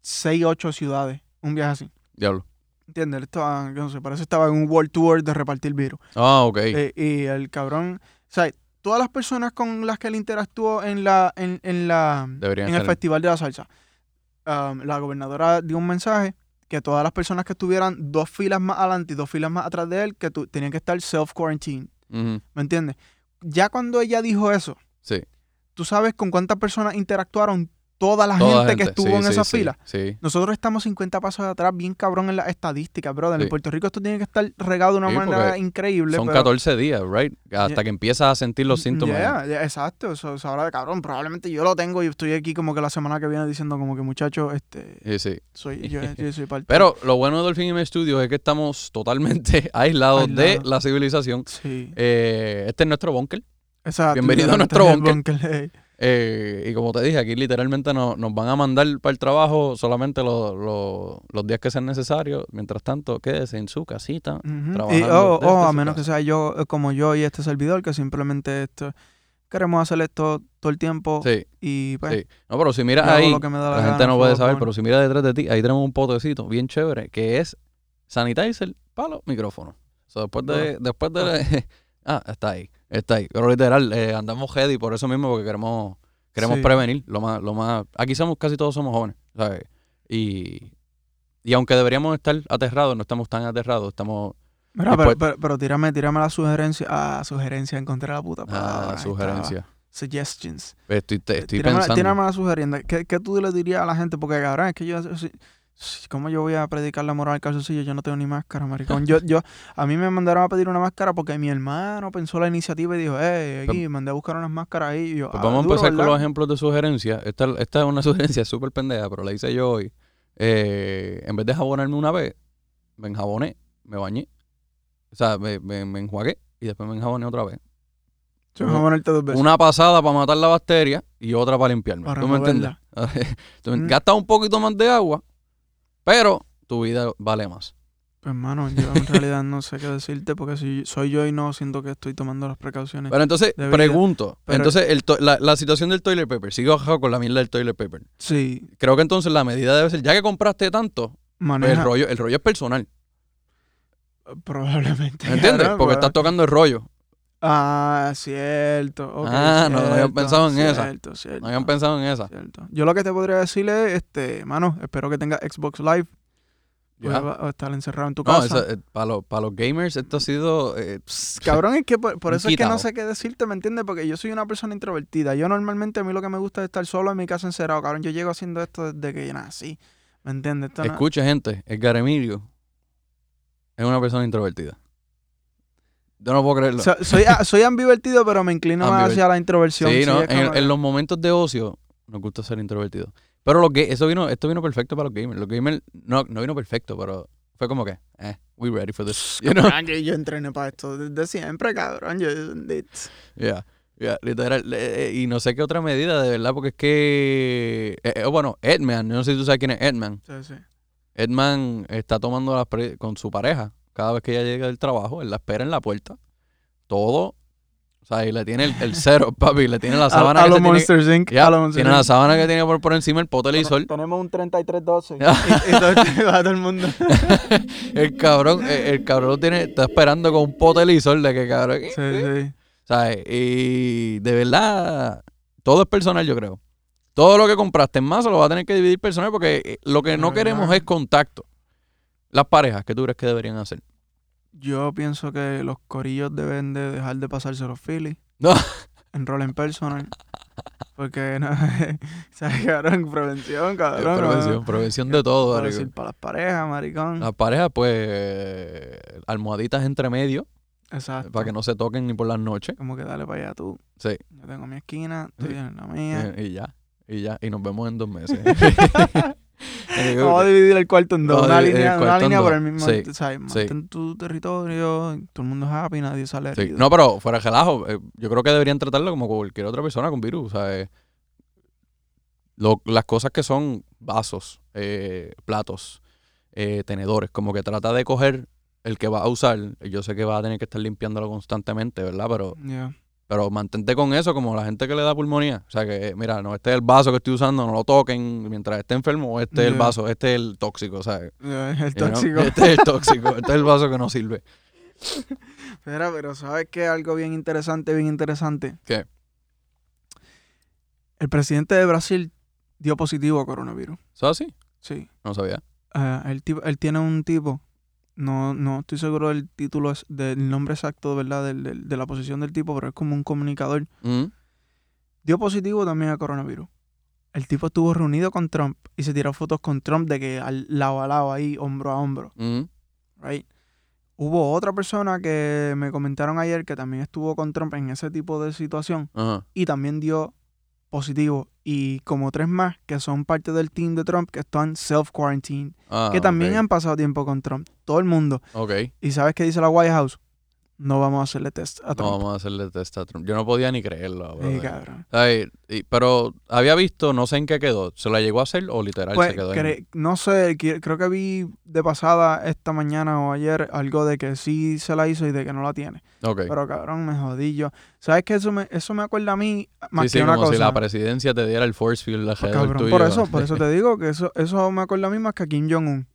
seis, ocho ciudades, un viaje así. Diablo. ¿Entiendes? Él estaba, yo no sé, parece que estaba en un World Tour de repartir virus. Ah, ok. Eh, y el cabrón, o sea, todas las personas con las que él interactuó en la, en, en la, Deberían en el. Festival de la Salsa, um, la gobernadora dio un mensaje que todas las personas que estuvieran dos filas más adelante y dos filas más atrás de él, que tu- tenían que estar self-quarantine. ¿Me entiendes? Ya cuando ella dijo eso, Sí. ¿tú sabes con cuántas personas interactuaron toda la Toda gente, que estuvo Sí, en sí, esa sí, fila? Sí. Nosotros estamos 50 pasos atrás, bien cabrón en las estadísticas, brother. En Puerto Rico esto tiene que estar regado de una manera increíble. Son pero- 14 días, right? Hasta Yeah. que empiezas a sentir los síntomas. Yeah, yeah, exacto. Eso, eso ahora, cabrón, probablemente yo lo tengo y estoy aquí como que la semana que viene diciendo como que muchachos, este, Sí, sí. soy, yo, yo [laughs] soy parte. Pero lo bueno de Dolphin M Studios es que estamos totalmente [laughs] aislados de la civilización. Sí, Eh, este es nuestro bunker. exacto. bienvenido a literalmente nuestro bunker. bunker, hey. Eh, y como te dije, aquí literalmente no- nos van a mandar para el trabajo solamente lo- lo- los días que sean necesarios. Mientras tanto, quédese en su casita. Ujú. Y, trabajando oh, oh, a menos que sea yo eh, como yo y este servidor, que simplemente esto, queremos hacer esto todo el tiempo Sí, y pues sí. No, pero si miras ahí, la, la gente gana, no puede saber, pero si miras detrás de ti, ahí tenemos un potecito bien chévere que es sanitizer para los micrófonos. So, después de, después de [laughs] ah, está ahí, está ahí. Pero literal, eh, andamos heavy por eso mismo, porque queremos, queremos Sí. prevenir lo más, lo más. Aquí somos, casi todos somos jóvenes, ¿sabes? Y, y aunque deberíamos estar aterrados, no estamos tan aterrados, estamos Mira, pero, pero, pero tírame, tírame la sugerencia. Ah, sugerencia, encontré la puta palabra. a ahí estaba. sugerencias. Suggestions. Estoy, te- estoy tírame, pensando. tírame la sugerencia. ¿Qué, ¿Qué tú le dirías a la gente? Porque, cabrón, es que yo... ¿Cómo yo voy a predicar la moral al calzoncillo? Yo no tengo ni máscara, maricón. Yo, yo, a mí me mandaron a pedir una máscara porque mi hermano pensó la iniciativa y dijo, hey, aquí, mandé a buscar unas máscaras ahí. Y yo, Pues "Ah, vamos a empezar con ¿verdad?". los ejemplos de sugerencias. Esta, esta es una [laughs] sugerencia súper pendeja, pero la hice yo hoy. Eh, en vez de jabonarme una vez, me enjaboné, me bañé. O sea, me, me, me enjuagué y después me enjaboné otra vez. Dos veces. Una pasada para matar la bacteria y otra para limpiarme. Para ¿Tú me entiendes? [laughs] Mm. Gastas un poquito más de agua, pero tu vida vale más. Pues, hermano, yo en realidad no sé qué decirte porque si soy yo y no siento que estoy tomando las precauciones. Pero entonces, pregunto. Pero- entonces, el to- la, la situación del toilet paper. Sigo bajado con la mierda del toilet paper. Sí, Creo que entonces la medida debe ser, ya que compraste tanto, pues el rollo, el rollo es personal. Probablemente. ¿Me entiendes? Porque estás tocando el rollo. Ah, cierto. ok, Ah, no, no habían pensado en esa. cierto, Cierto, No habían pensado en esa. Cierto. Yo lo que te podría decir es, este, mano, espero que tengas Xbox Live. Ya. Pues a estar encerrado en tu No, casa. para, los, para los gamers esto ha sido... eh, [laughs] Cabrón, es que por, eso es que no sé qué decirte, ¿me entiendes? Porque yo soy una persona introvertida. Yo normalmente a mí lo que me gusta es estar solo en mi casa encerrado. Cabrón, yo llego haciendo esto desde que nací. ¿Me entiendes? No- Escucha, gente. Edgar Emilio es una persona introvertida. Yo no puedo creerlo. So- soy, soy ambivertido, pero me inclino más hacia la introversión. sí, En, los momentos de ocio nos gusta ser introvertidos. Pero los eso vino, esto vino perfecto para los gamers. Los gamers no, no vino perfecto, pero fue como que, eh, we ready for this. You know? Yo, yo entrené para esto desde siempre, cabrón. Yo, Ya, ya, literal. eh, eh, y no sé qué otra medida, de verdad, porque es que. eh, bueno, Edman, no sé si tú sabes quién es Edman. sí, sí. Edman está tomando las pre- con su pareja. Cada vez que ella llega del trabajo, él la espera en la puerta. Todo. O sea, y le tiene el, el cero, [laughs] papi. Le tiene la sábana a que los se tiene. Monsters Inc. Ya, a los Monsters tiene la sábana que tiene por, por encima el pote y sol. Tenemos un 3312. [laughs] y, y todo, este- [laughs] va todo el mundo. El cabrón, el, el cabrón lo tiene, está esperando con un pote y sol de que cabrón. Sí, sí. ¿Sabes? Y de verdad, todo es personal, yo creo. Todo lo que compraste en masa lo va a tener que dividir personal porque eh, lo que no queremos es contacto. Las parejas, ¿qué tú crees que deberían hacer? Yo pienso que los corillos deben de dejar de pasarse los Phillies. No. [laughs] En rol en personal. Porque, [laughs] no, [laughs] ¿sabes, cabrón? Prevención, cabrón. prevención, prevención de todo. Para marico. decir para las parejas, maricón. Las parejas, pues, almohaditas entre medio Exacto. para que no se toquen ni por las noches. Como que dale para allá tú. Sí. Yo tengo mi esquina, tú Sí. tienes la mía. Y ya, y ya. Y nos vemos en dos meses. Eh, Vamos a dividir el cuarto en dos. Una el línea, una por el mismo. Sí, ¿sabes? sí. Mantén tu territorio, todo el mundo es happy, nadie sale Sí. No, pero fuera de relajo, eh, yo creo que deberían tratarlo como cualquier otra persona con virus. ¿sabes? Lo- las cosas que son vasos, eh, platos, eh, tenedores, como que trata de coger el que va a usar. Yo sé que va a tener que estar limpiándolo constantemente, ¿verdad? Pero, Yeah. Pero mantente con eso como la gente que le da pulmonía. O sea que, mira, no, este es el vaso que estoy usando, no lo toquen mientras esté enfermo, o este es el vaso, este es el tóxico, ¿sabes? Eh, You El tóxico. Este es el tóxico, este es el vaso que no sirve. [laughs] Mira, pero ¿sabes qué? Algo bien interesante, bien interesante. ¿Qué? El presidente de Brasil dio positivo a coronavirus. ¿Eso así? Sí. No sabía. Ah, él, él tiene un tipo, no, no estoy seguro del título, del nombre exacto, ¿verdad? Del- del- de la posición del tipo, pero es como un comunicador. Mm. Dio positivo también a coronavirus. El tipo estuvo reunido con Trump y se tiró fotos con Trump de que al lado a lado, ahí, hombro a hombro. Mm. right? Hubo otra persona que me comentaron ayer que también estuvo con Trump en ese tipo de situación Ajá. y también dio positivo. Y como tres más que son parte del team de Trump que están self-quarantine, Ah, que también han pasado tiempo con Trump. Todo el mundo. ¿Y sabes qué dice la White House? No vamos a hacerle test a No Trump. vamos a hacerle test a Trump. Yo no podía ni creerlo, Sí, cabrón. Ay, y- pero había visto, no sé en qué quedó. ¿Se la llegó a hacer o literal Pues, se quedó en- no sé, creo que vi de pasada esta mañana o ayer algo de que sí se la hizo y de que no la tiene. Pero cabrón, me jodí yo. ¿Sabes qué? Eso me, eso me acuerda a mí más sí, sí, que una como cosa. si la presidencia te diera el force field Pues, cabrón, tuyo. por eso, por eso [laughs] te digo que eso, eso me acuerda a mí más que a Kim Jong-un.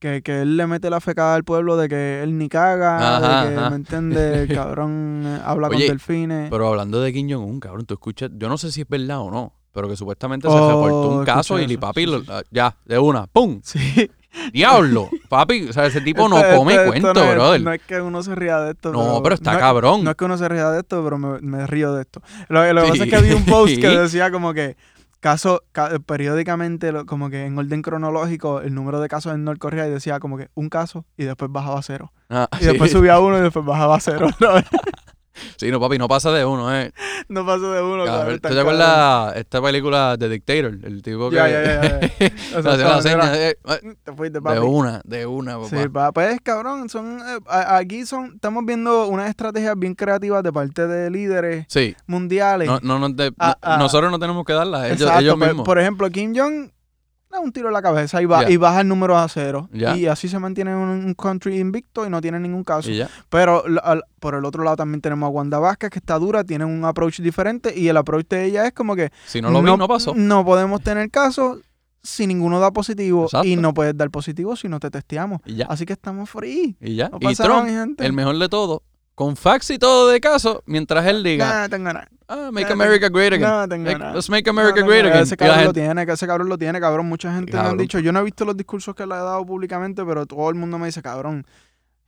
Que, que él le mete la fecada al pueblo de que él ni caga, Ajá, de que, ajá. ¿me entiendes? El [laughs] cabrón eh, habla Oye, con delfines. Pero hablando de Kim Jong-un, cabrón, tú escuchas, yo no sé si es verdad o no, pero que supuestamente se Oh, reportó un caso escuché y eso, papi, sí, ya, de una, ¡pum! Sí. ¡Diablo! papi, o sea, ese tipo no come cuento, no es- brother. No es que uno se ría de esto. No, pero está no cabrón. No es que uno se ría de esto, pero me, me río de esto. Lo, lo que pasa es que vi un post que [laughs] decía como que caso, ca- periódicamente, lo- como que en orden cronológico, el número de casos en Norcorea y decía como que un caso y después bajaba a cero. Ah, Y después subía uno y después bajaba a cero. [laughs] Sí, no, papi, no pasa de uno, eh. no pasó de uno. Cabrón, ¿Tú te acuerdas esta película The Dictator? El tipo que... Ya, ya, ya, [laughs] la seña, eh, eh, Te fuiste, de papi. una, de una, papá. Sí, pa- pues cabrón, son eh, aquí son estamos viendo unas estrategias bien creativas de parte de líderes Sí, mundiales. no, no, no Ah, ah. nosotros no tenemos que darla, ellos, Exacto, ellos pues, mismos. Por ejemplo, Kim Jong da un tiro en la cabeza y, Ya. y baja el número a cero. Y así se mantiene un, un country invicto y no tiene ningún caso. Pero al- por el otro lado también tenemos a Wanda Vázquez, que está dura, tiene un approach diferente y el approach de ella es como que Si no lo vi, no pasó. no podemos tener caso si ninguno da positivo Exacto. y no puedes dar positivo si no te testeamos. Y ya. Así que estamos free. Y ya. No y nada, Trump, el mejor de todo, con fax y todo de caso, mientras él diga, Nah, tengo nada. Ah, make America great again. No tengo Make- nada. let's make America great again. Ese cabrón lo tiene, que ese cabrón lo tiene, cabrón. Mucha gente me han Cabrón. dicho, yo no he visto los discursos que le ha dado públicamente, pero todo el mundo me dice, cabrón,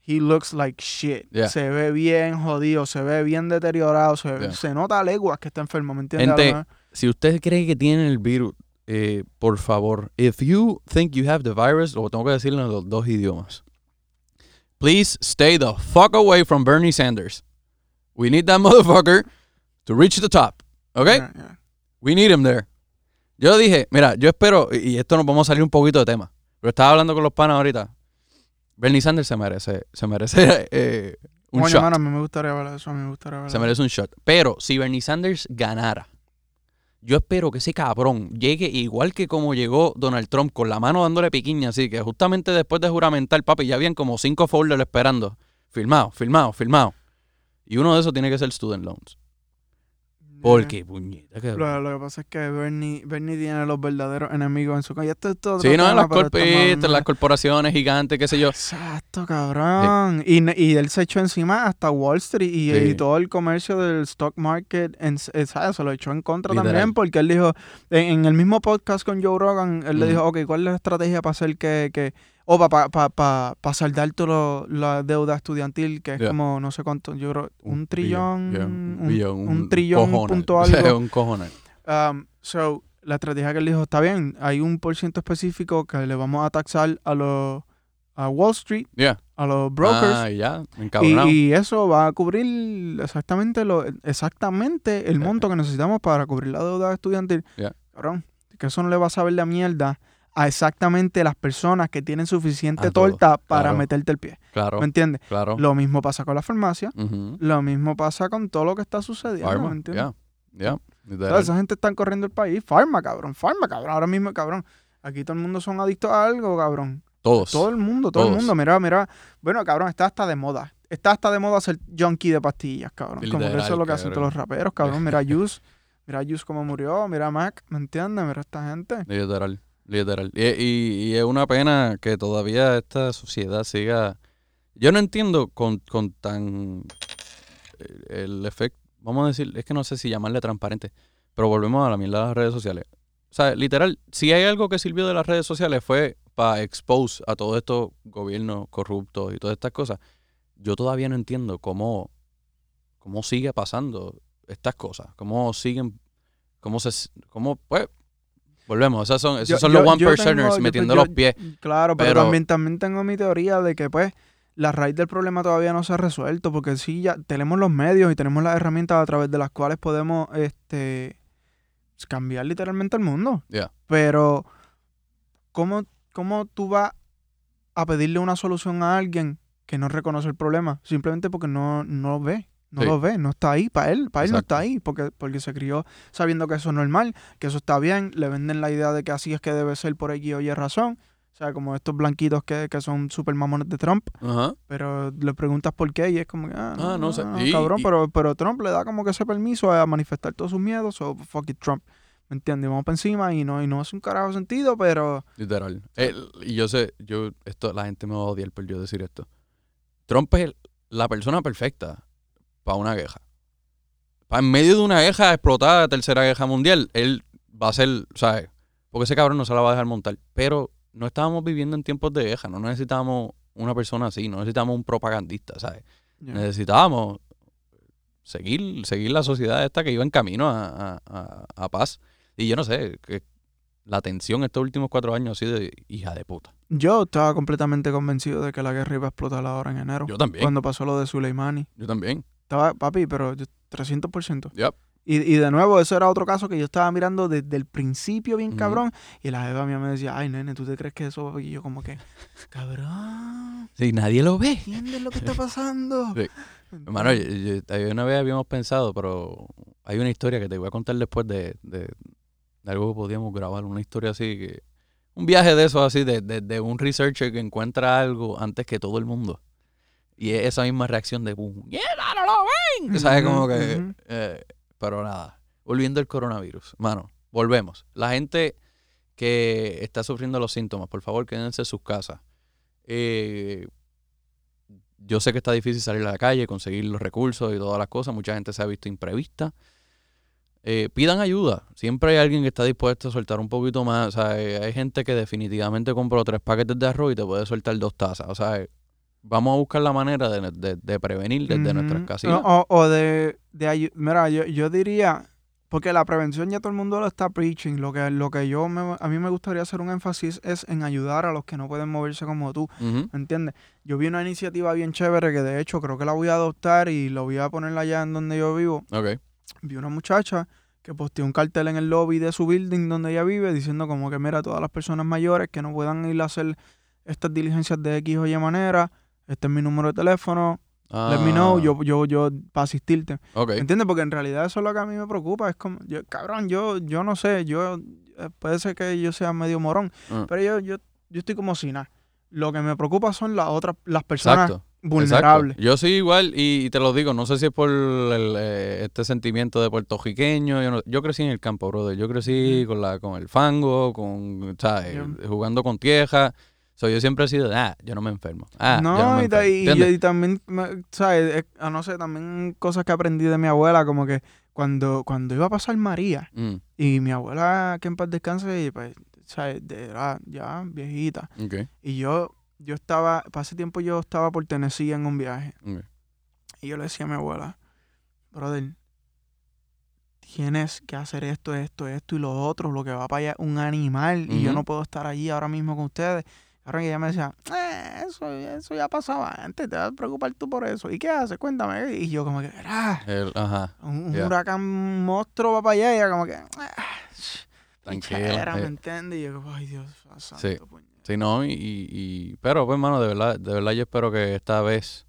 he looks like shit. Yeah. Se ve bien jodido, se ve bien deteriorado, se, Yeah. se nota a leguas que está enfermo, ¿me entiendes? Gente, si usted cree que tiene el virus, eh, por favor, if you think you have the virus, lo tengo que decirlo en los dos idiomas. Please stay the fuck away from Bernie Sanders. We need that [laughs] motherfucker to reach the top. ¿Ok? Yeah, yeah. We need him there. Yo dije, mira, yo espero, y esto nos vamos a salir un poquito de tema, pero estaba hablando con los panas ahorita. Bernie Sanders se merece, se merece [laughs] eh, un Coño, shot. mano, a mí me gustaría ver eso, a mí me gustaría ver Se merece un shot. Pero si Bernie Sanders ganara, yo espero que ese cabrón llegue igual que como llegó Donald Trump, con la mano dándole piquiña, así que justamente después de juramentar, papi, ya habían como cinco folders esperando. Filmado, filmado, filmado. Y uno de esos tiene que ser student loans. Porque, puñeta, que... Lo, lo que pasa es que Bernie, Bernie tiene los verdaderos enemigos en su casa. Y esto es todo Sí, no, tema, las corpitas, las corporaciones gigantes, qué sé yo. Exacto, cabrón. Y, y él se echó encima hasta Wall Street y, Sí. y todo el comercio del stock market, en, eh, ¿sabes? se lo echó en contra Literal. también porque él dijo, en, en el mismo podcast con Joe Rogan, él le dijo, ok, ¿cuál es la estrategia para hacer que, que o para pa, pa, pa saldar toda la deuda estudiantil, que es como, no sé cuánto, yo creo, un, trillón, yeah, un, billón, un trillón punto O [laughs] sea, algo. un. Um, so, la estrategia que él dijo, está bien, hay un por ciento específico que le vamos a taxar a los a Wall Street, Yeah. a los brokers, Ah, ya, y, encabronado. y eso va a cubrir exactamente lo exactamente el Yeah. monto que necesitamos para cubrir la deuda estudiantil. Yeah. Cabrón, que eso no le va a saber la mierda a exactamente las personas que tienen suficiente A todo, torta para claro. meterte el pie. Claro, ¿Me entiendes? claro. Lo mismo pasa con la farmacia, lo mismo pasa con todo lo que está sucediendo, Pharma, ¿me entiendes? ya, ya. literal. Toda esa gente está corriendo el país. Farma, cabrón. Farma, cabrón. Ahora mismo, cabrón. Aquí todo el mundo son adictos a algo, cabrón. Todos. Todo el mundo, todo el mundo. Mira, mira. Bueno, cabrón, está hasta de moda. está hasta de moda ser junkie de pastillas, cabrón. como que eso es lo que hacen todos los raperos, cabrón. Mira a [laughs] Juice, mira Juice cómo murió, mira Mac, ¿me entiendes? Mira esta gente. Literal, literal. Y, y, es una pena que todavía esta sociedad siga... Yo no entiendo con, con tan... eh, El efecto, vamos a decir, es que no sé si llamarle transparente, pero volvemos a la mierda de las redes sociales. O sea, literal, si hay algo que sirvió de las redes sociales fue para expose a todos estos gobiernos corruptos y todas estas cosas. Yo todavía no entiendo cómo, cómo sigue pasando estas cosas, cómo siguen, cómo se, cómo, pues, volvemos, son, esos Yo- son yo- los one percenters metiendo los pies. Claro, pero, Pero- también, también tengo mi teoría de que, pues, la raíz del problema todavía no se ha resuelto, porque sí, ya tenemos los medios y tenemos las herramientas a través de las cuales podemos, este, cambiar literalmente el mundo. Pero, ¿cómo, ¿cómo tú vas a pedirle una solución a alguien que no reconoce el problema? Simplemente porque no, no lo ve. No Sí. lo ve, no está ahí para él, para él no está ahí, porque, porque se crió sabiendo que eso es normal, que eso está bien, le venden la idea de que así es que debe ser por X o Y razón, o sea, como estos blanquitos que, que son super mamones de Trump, Ajá. pero le preguntas por qué y es como que, ah, no, Ah, no sé. no, Y- cabrón, y- pero, pero Trump le da como que ese permiso a manifestar todos sus miedos, o fuck it, Trump, ¿me entiendes? Vamos para encima y no, y no hace un carajo sentido, pero... Literal. El- y yo sé, yo, esto, la gente me va a odiar por yo decir esto. Trump es el- la persona perfecta para una guerra. Pa' en medio de una guerra explotada, tercera guerra mundial, él va a ser, ¿sabes? Porque ese cabrón no se la va a dejar montar. Pero no estábamos viviendo en tiempos de guerra, no necesitábamos una persona así, no necesitábamos un propagandista, ¿sabes? Necesitábamos seguir, seguir la sociedad esta que iba en camino a, a- paz. Y yo no sé, que la tensión estos últimos cuatro años ha sido hija de puta. Yo estaba completamente convencido de que la guerra iba a explotar ahora en enero, Yo también, cuando pasó lo de Soleimani. yo también. Estaba, papi, pero yo- 300%. Yep. Y, y de nuevo, eso era otro caso que yo estaba mirando desde el principio bien cabrón. Y la jeva mía me decía, ay, nene, ¿tú te crees que eso? Y yo como que, cabrón, Sí, nadie lo ve. ¿entiendes lo que está pasando? [laughs] Sí. Hermano, yo- una vez habíamos pensado, pero hay una historia que te voy a contar después de, de- de algo que podíamos grabar, una historia así que... Un viaje de eso así, de, de- de un researcher que encuentra algo antes que todo el mundo. Y es esa misma reacción de... ¡Mierda, no lo ven! ¿Sabes? Como que... Eh, pero nada, volviendo al coronavirus. Mano, volvemos. La gente que está sufriendo los síntomas, por favor, quédense en sus casas. Eh, yo sé que está difícil salir a la calle, conseguir los recursos y todas las cosas. Mucha gente se ha visto imprevista. Eh, pidan ayuda. Siempre hay alguien que está dispuesto a soltar un poquito más. O sea, hay gente que definitivamente compró tres paquetes de arroz y te puede soltar dos tazas. O sea, vamos a buscar la manera de, de- de prevenir desde nuestras Ujú. casitas. O, o de, de Mira, yo, yo diría, porque la prevención ya todo el mundo lo está preaching. Lo que, lo que yo me- a mí me gustaría hacer un énfasis es en ayudar a los que no pueden moverse como tú. ¿Me entiendes? Yo vi una iniciativa bien chévere que de hecho creo que la voy a adoptar y lo voy a poner allá en donde yo vivo. Ok. Vi una muchacha que posteó un cartel en el lobby de su building donde ella vive diciendo como que mira, todas las personas mayores que no puedan ir a hacer estas diligencias de X o Y manera, este es mi número de teléfono, let me know, Ah, yo, yo, yo, para asistirte. Ok. ¿Entiendes? Porque en realidad eso es lo que a mí me preocupa. Es como, yo, cabrón, yo, yo no sé, yo, eh, puede ser que yo sea medio morón, Ah. pero yo, yo, yo estoy como si nada. Lo que me preocupa son las otras, las personas Exacto. vulnerables. Exacto. Yo sí igual, y, y te lo digo, no sé si es por el, eh, este sentimiento de puertorriqueño. Yo, no- yo crecí en el campo, brother. Yo crecí con la con el fango, con, ¿sabes? Jugando con tierra. So, yo siempre he sido, ah, yo no me enfermo. Ah, yo no me y, ta- enfermo. y- y- ¿Entiendes? y también, me- ¿sabes? Es- ah, no sé, también cosas que aprendí de mi abuela, como que cuando, cuando iba a pasar María, Mm, y mi abuela, que en paz descanse, y pues, ¿sabes? Era ya viejita. Y yo, yo estaba, para ese tiempo yo estaba por Tennessee en un viaje. Y yo le decía a mi abuela, brother, tienes que hacer esto, esto, esto y lo otro, lo que va para allá es un animal y yo no puedo estar allí ahora mismo con ustedes. Que ella me decía, "Eh, eso, eso ya pasaba antes, te vas a preocupar tú por eso. ¿Y qué haces? Cuéntame. Y yo como que, "Ah, El- ajá, un, huracán monstruo va para allá y ella como que, "Ah, tranquilo. pichera", ¿me eh, entiendes? Y yo como, ay Dios santo, Sí. puñeta". Sí, no, y, y- y- pero pues, hermano, de verdad, de verdad yo espero que esta vez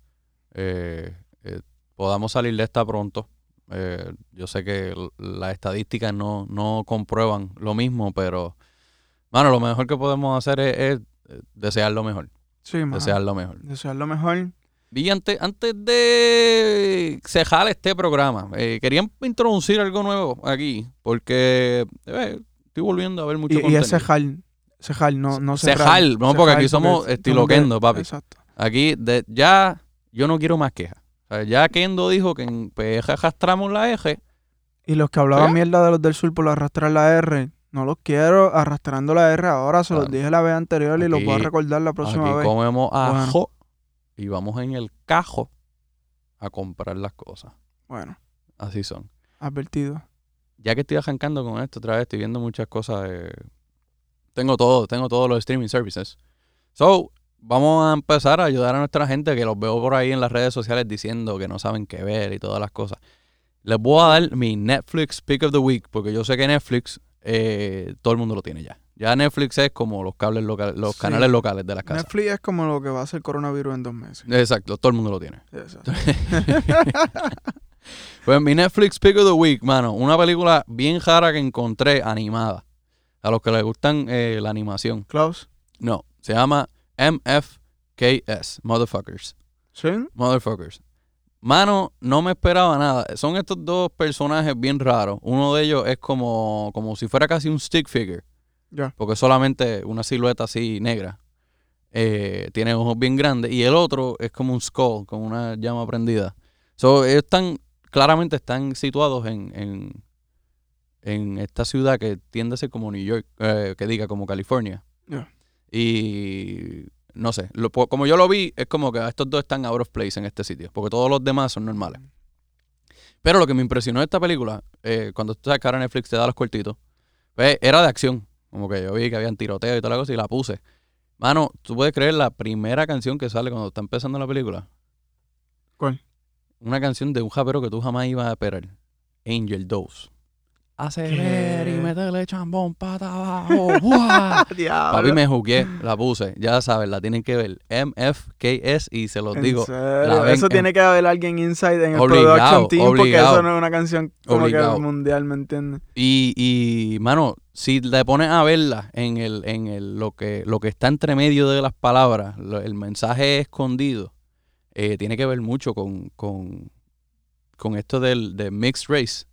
eh, eh, podamos salir de esta pronto. Eh, yo sé que las estadísticas no, no comprueban lo mismo, pero, mano, lo mejor que podemos hacer es, es, eh, desear lo mejor, Sí, desear lo mejor. Desear lo mejor. Y antes, antes de cejar este programa, eh, querían introducir algo nuevo aquí, porque eh, estoy volviendo a ver mucho Y, y contenido. es cejar. Cejar, no, no cerrar. Cejar, no, porque aquí Cejar, somos estilo Kendo, papi. Exacto. Aquí de- ya yo no quiero más quejas. O sea, ya Kendo dijo que en PJ arrastramos la eje. Y los que hablaban mierda de los del sur por arrastrar la R, no los quiero arrastrando la R ahora, se los dije la vez anterior y los voy a aquí- recordar la próxima Aquí vez. comemos Bueno. ajo y vamos en el cajo a comprar las cosas. Bueno, Así son. advertido. ya que estoy arrancando con esto otra vez, estoy viendo muchas cosas. tengo todo, tengo todos los streaming services. So, vamos a empezar a ayudar a nuestra gente que los veo por ahí en las redes sociales diciendo que no saben qué ver y todas las cosas. Les voy a dar mi Netflix Pick of the Week, porque yo sé que Netflix eh, todo el mundo lo tiene ya. Ya Netflix es como los cables locales, los Sí. canales locales de las casas. Netflix es como lo que va a hacer coronavirus en dos meses. Exacto, todo el mundo lo tiene. Exacto. [laughs] Pues mi Netflix Pick of the Week, mano, una película bien rara que encontré animada. A los que les gustan eh, la animación. Klaus, No, se llama MFKS, Motherfuckers. ¿sí? Motherfuckers. Mano, no me esperaba nada. Son estos dos personajes bien raros. Uno de ellos es como, como si fuera casi un stick figure. Ya. Porque es solamente una silueta así negra. Eh, tiene ojos bien grandes. Y el otro es como un skull, con una llama prendida. So, ellos están, claramente están situados en, en, en esta ciudad que tiende a ser como New York, eh, que diga como California. Y no sé, lo- como yo lo vi, es como que estos dos están out of place en este sitio, porque todos los demás son normales. Pero lo que me impresionó de esta película, eh, cuando tú sabes que ahora Netflix te da los cortitos, pues era de acción. Como que yo vi que habían tiroteo y toda la cosa y la puse. Mano, tú puedes creer la primera canción que sale cuando está empezando la película. ¿Cuál? Una canción de un japero que tú jamás ibas a esperar. Angel Dose. Acelera y métele chambón pata abajo. [laughs] [laughs] Papi, me jugué, la puse. Ya sabes, la tienen que ver. MFKS y se los ¿En digo. serio? la ven Eso en- tiene que haber alguien inside en el production team porque eso no es una canción como Obligado. que mundial, ¿me entiendes? Y, y, mano, si le pones a verla en el, en el, lo que, lo que está entre medio de las palabras, lo- el mensaje escondido, eh, tiene que ver mucho con, con, con esto del, de mixed race.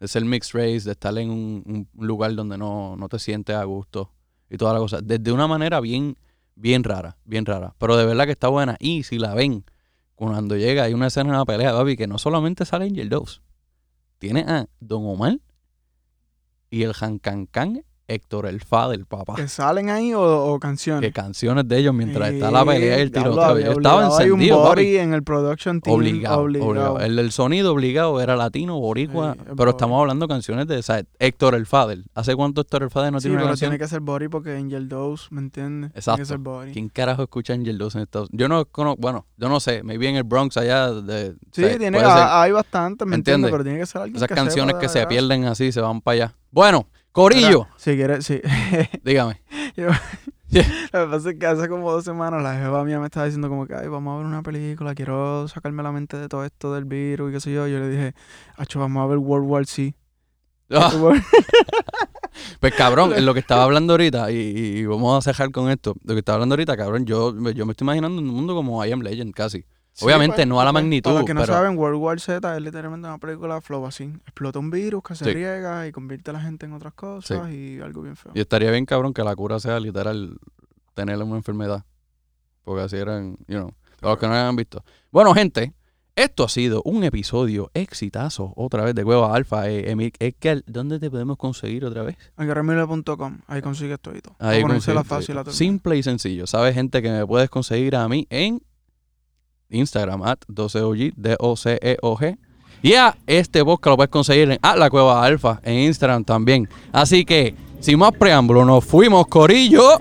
De ser mixed race, de estar en un, un lugar donde no, no te sientes a gusto y toda la cosa. Desde una manera bien, bien rara, bien rara. Pero de verdad que está buena. Y si la ven, cuando llega, hay una escena en la pelea, papi, que no solamente sale Angel Dose. Tiene a Don Omar y el Hankankan Héctor el Fader, papá. ¿Que salen ahí o, o canciones? Que canciones de ellos mientras está la pelea y el tiroteo. Yo estaba un encendido, papi. body en el production team. Obligado, obligado. obligado. El del sonido obligado era latino, boricua, pero estamos hablando de canciones de o sea, Héctor el Fader. ¿Hace cuánto Héctor el Fader no sí, tiene una pero canción? tiene que ser body porque Angel Dose, ¿me entiendes? Exacto. Tiene que ser body. ¿Quién carajo escucha Angel Dose en Estados Unidos? Yo no conozco, bueno, yo no sé, maybe en el Bronx allá de... Sí, o sea, tiene, hay bastantes, ¿me ¿Entiendes? Pero tiene que ser alguien esas que canciones que se pierden así, se van para allá. Bueno, Corillo, si quieres, sí. [laughs] dígame. [laughs] Lo que pasa es que hace como dos semanas la jefa mía me estaba diciendo como que, ay, vamos a ver una película, quiero sacarme la mente de todo esto del virus y qué sé yo. Yo le dije, acho, vamos a ver World War C. Ah, [laughs] pues cabrón, en lo que estaba hablando ahorita, y, y vamos a cejar con esto, lo que estaba hablando ahorita, cabrón, yo, yo me estoy imaginando un mundo como I Am Legend casi. Sí, Obviamente pues, no a la pues, magnitud, Para los que no pero- saben, World War Z es literalmente una película flow así. Explota un virus que se Sí. riega y convierte a la gente en otras cosas y algo bien feo. Y estaría bien cabrón que la cura sea literal tener una enfermedad. Porque así eran, you know, para los que no la hayan visto. Bueno, gente, esto ha sido un episodio exitazo otra vez de Cueva Alfa. Eh, Emil, es que, ¿dónde te podemos conseguir otra vez? Aguerremile.com, ahí consigues todo. Ahí fácil. Simple y sencillo. ¿Sabes, gente, que me puedes conseguir a mí en Instagram, at 12OG, D-O-C-E-O-G. Y a este podcast lo puedes conseguir en La Cueva Alfa, en Instagram también. Así que, sin más preámbulo, nos fuimos, Corillo.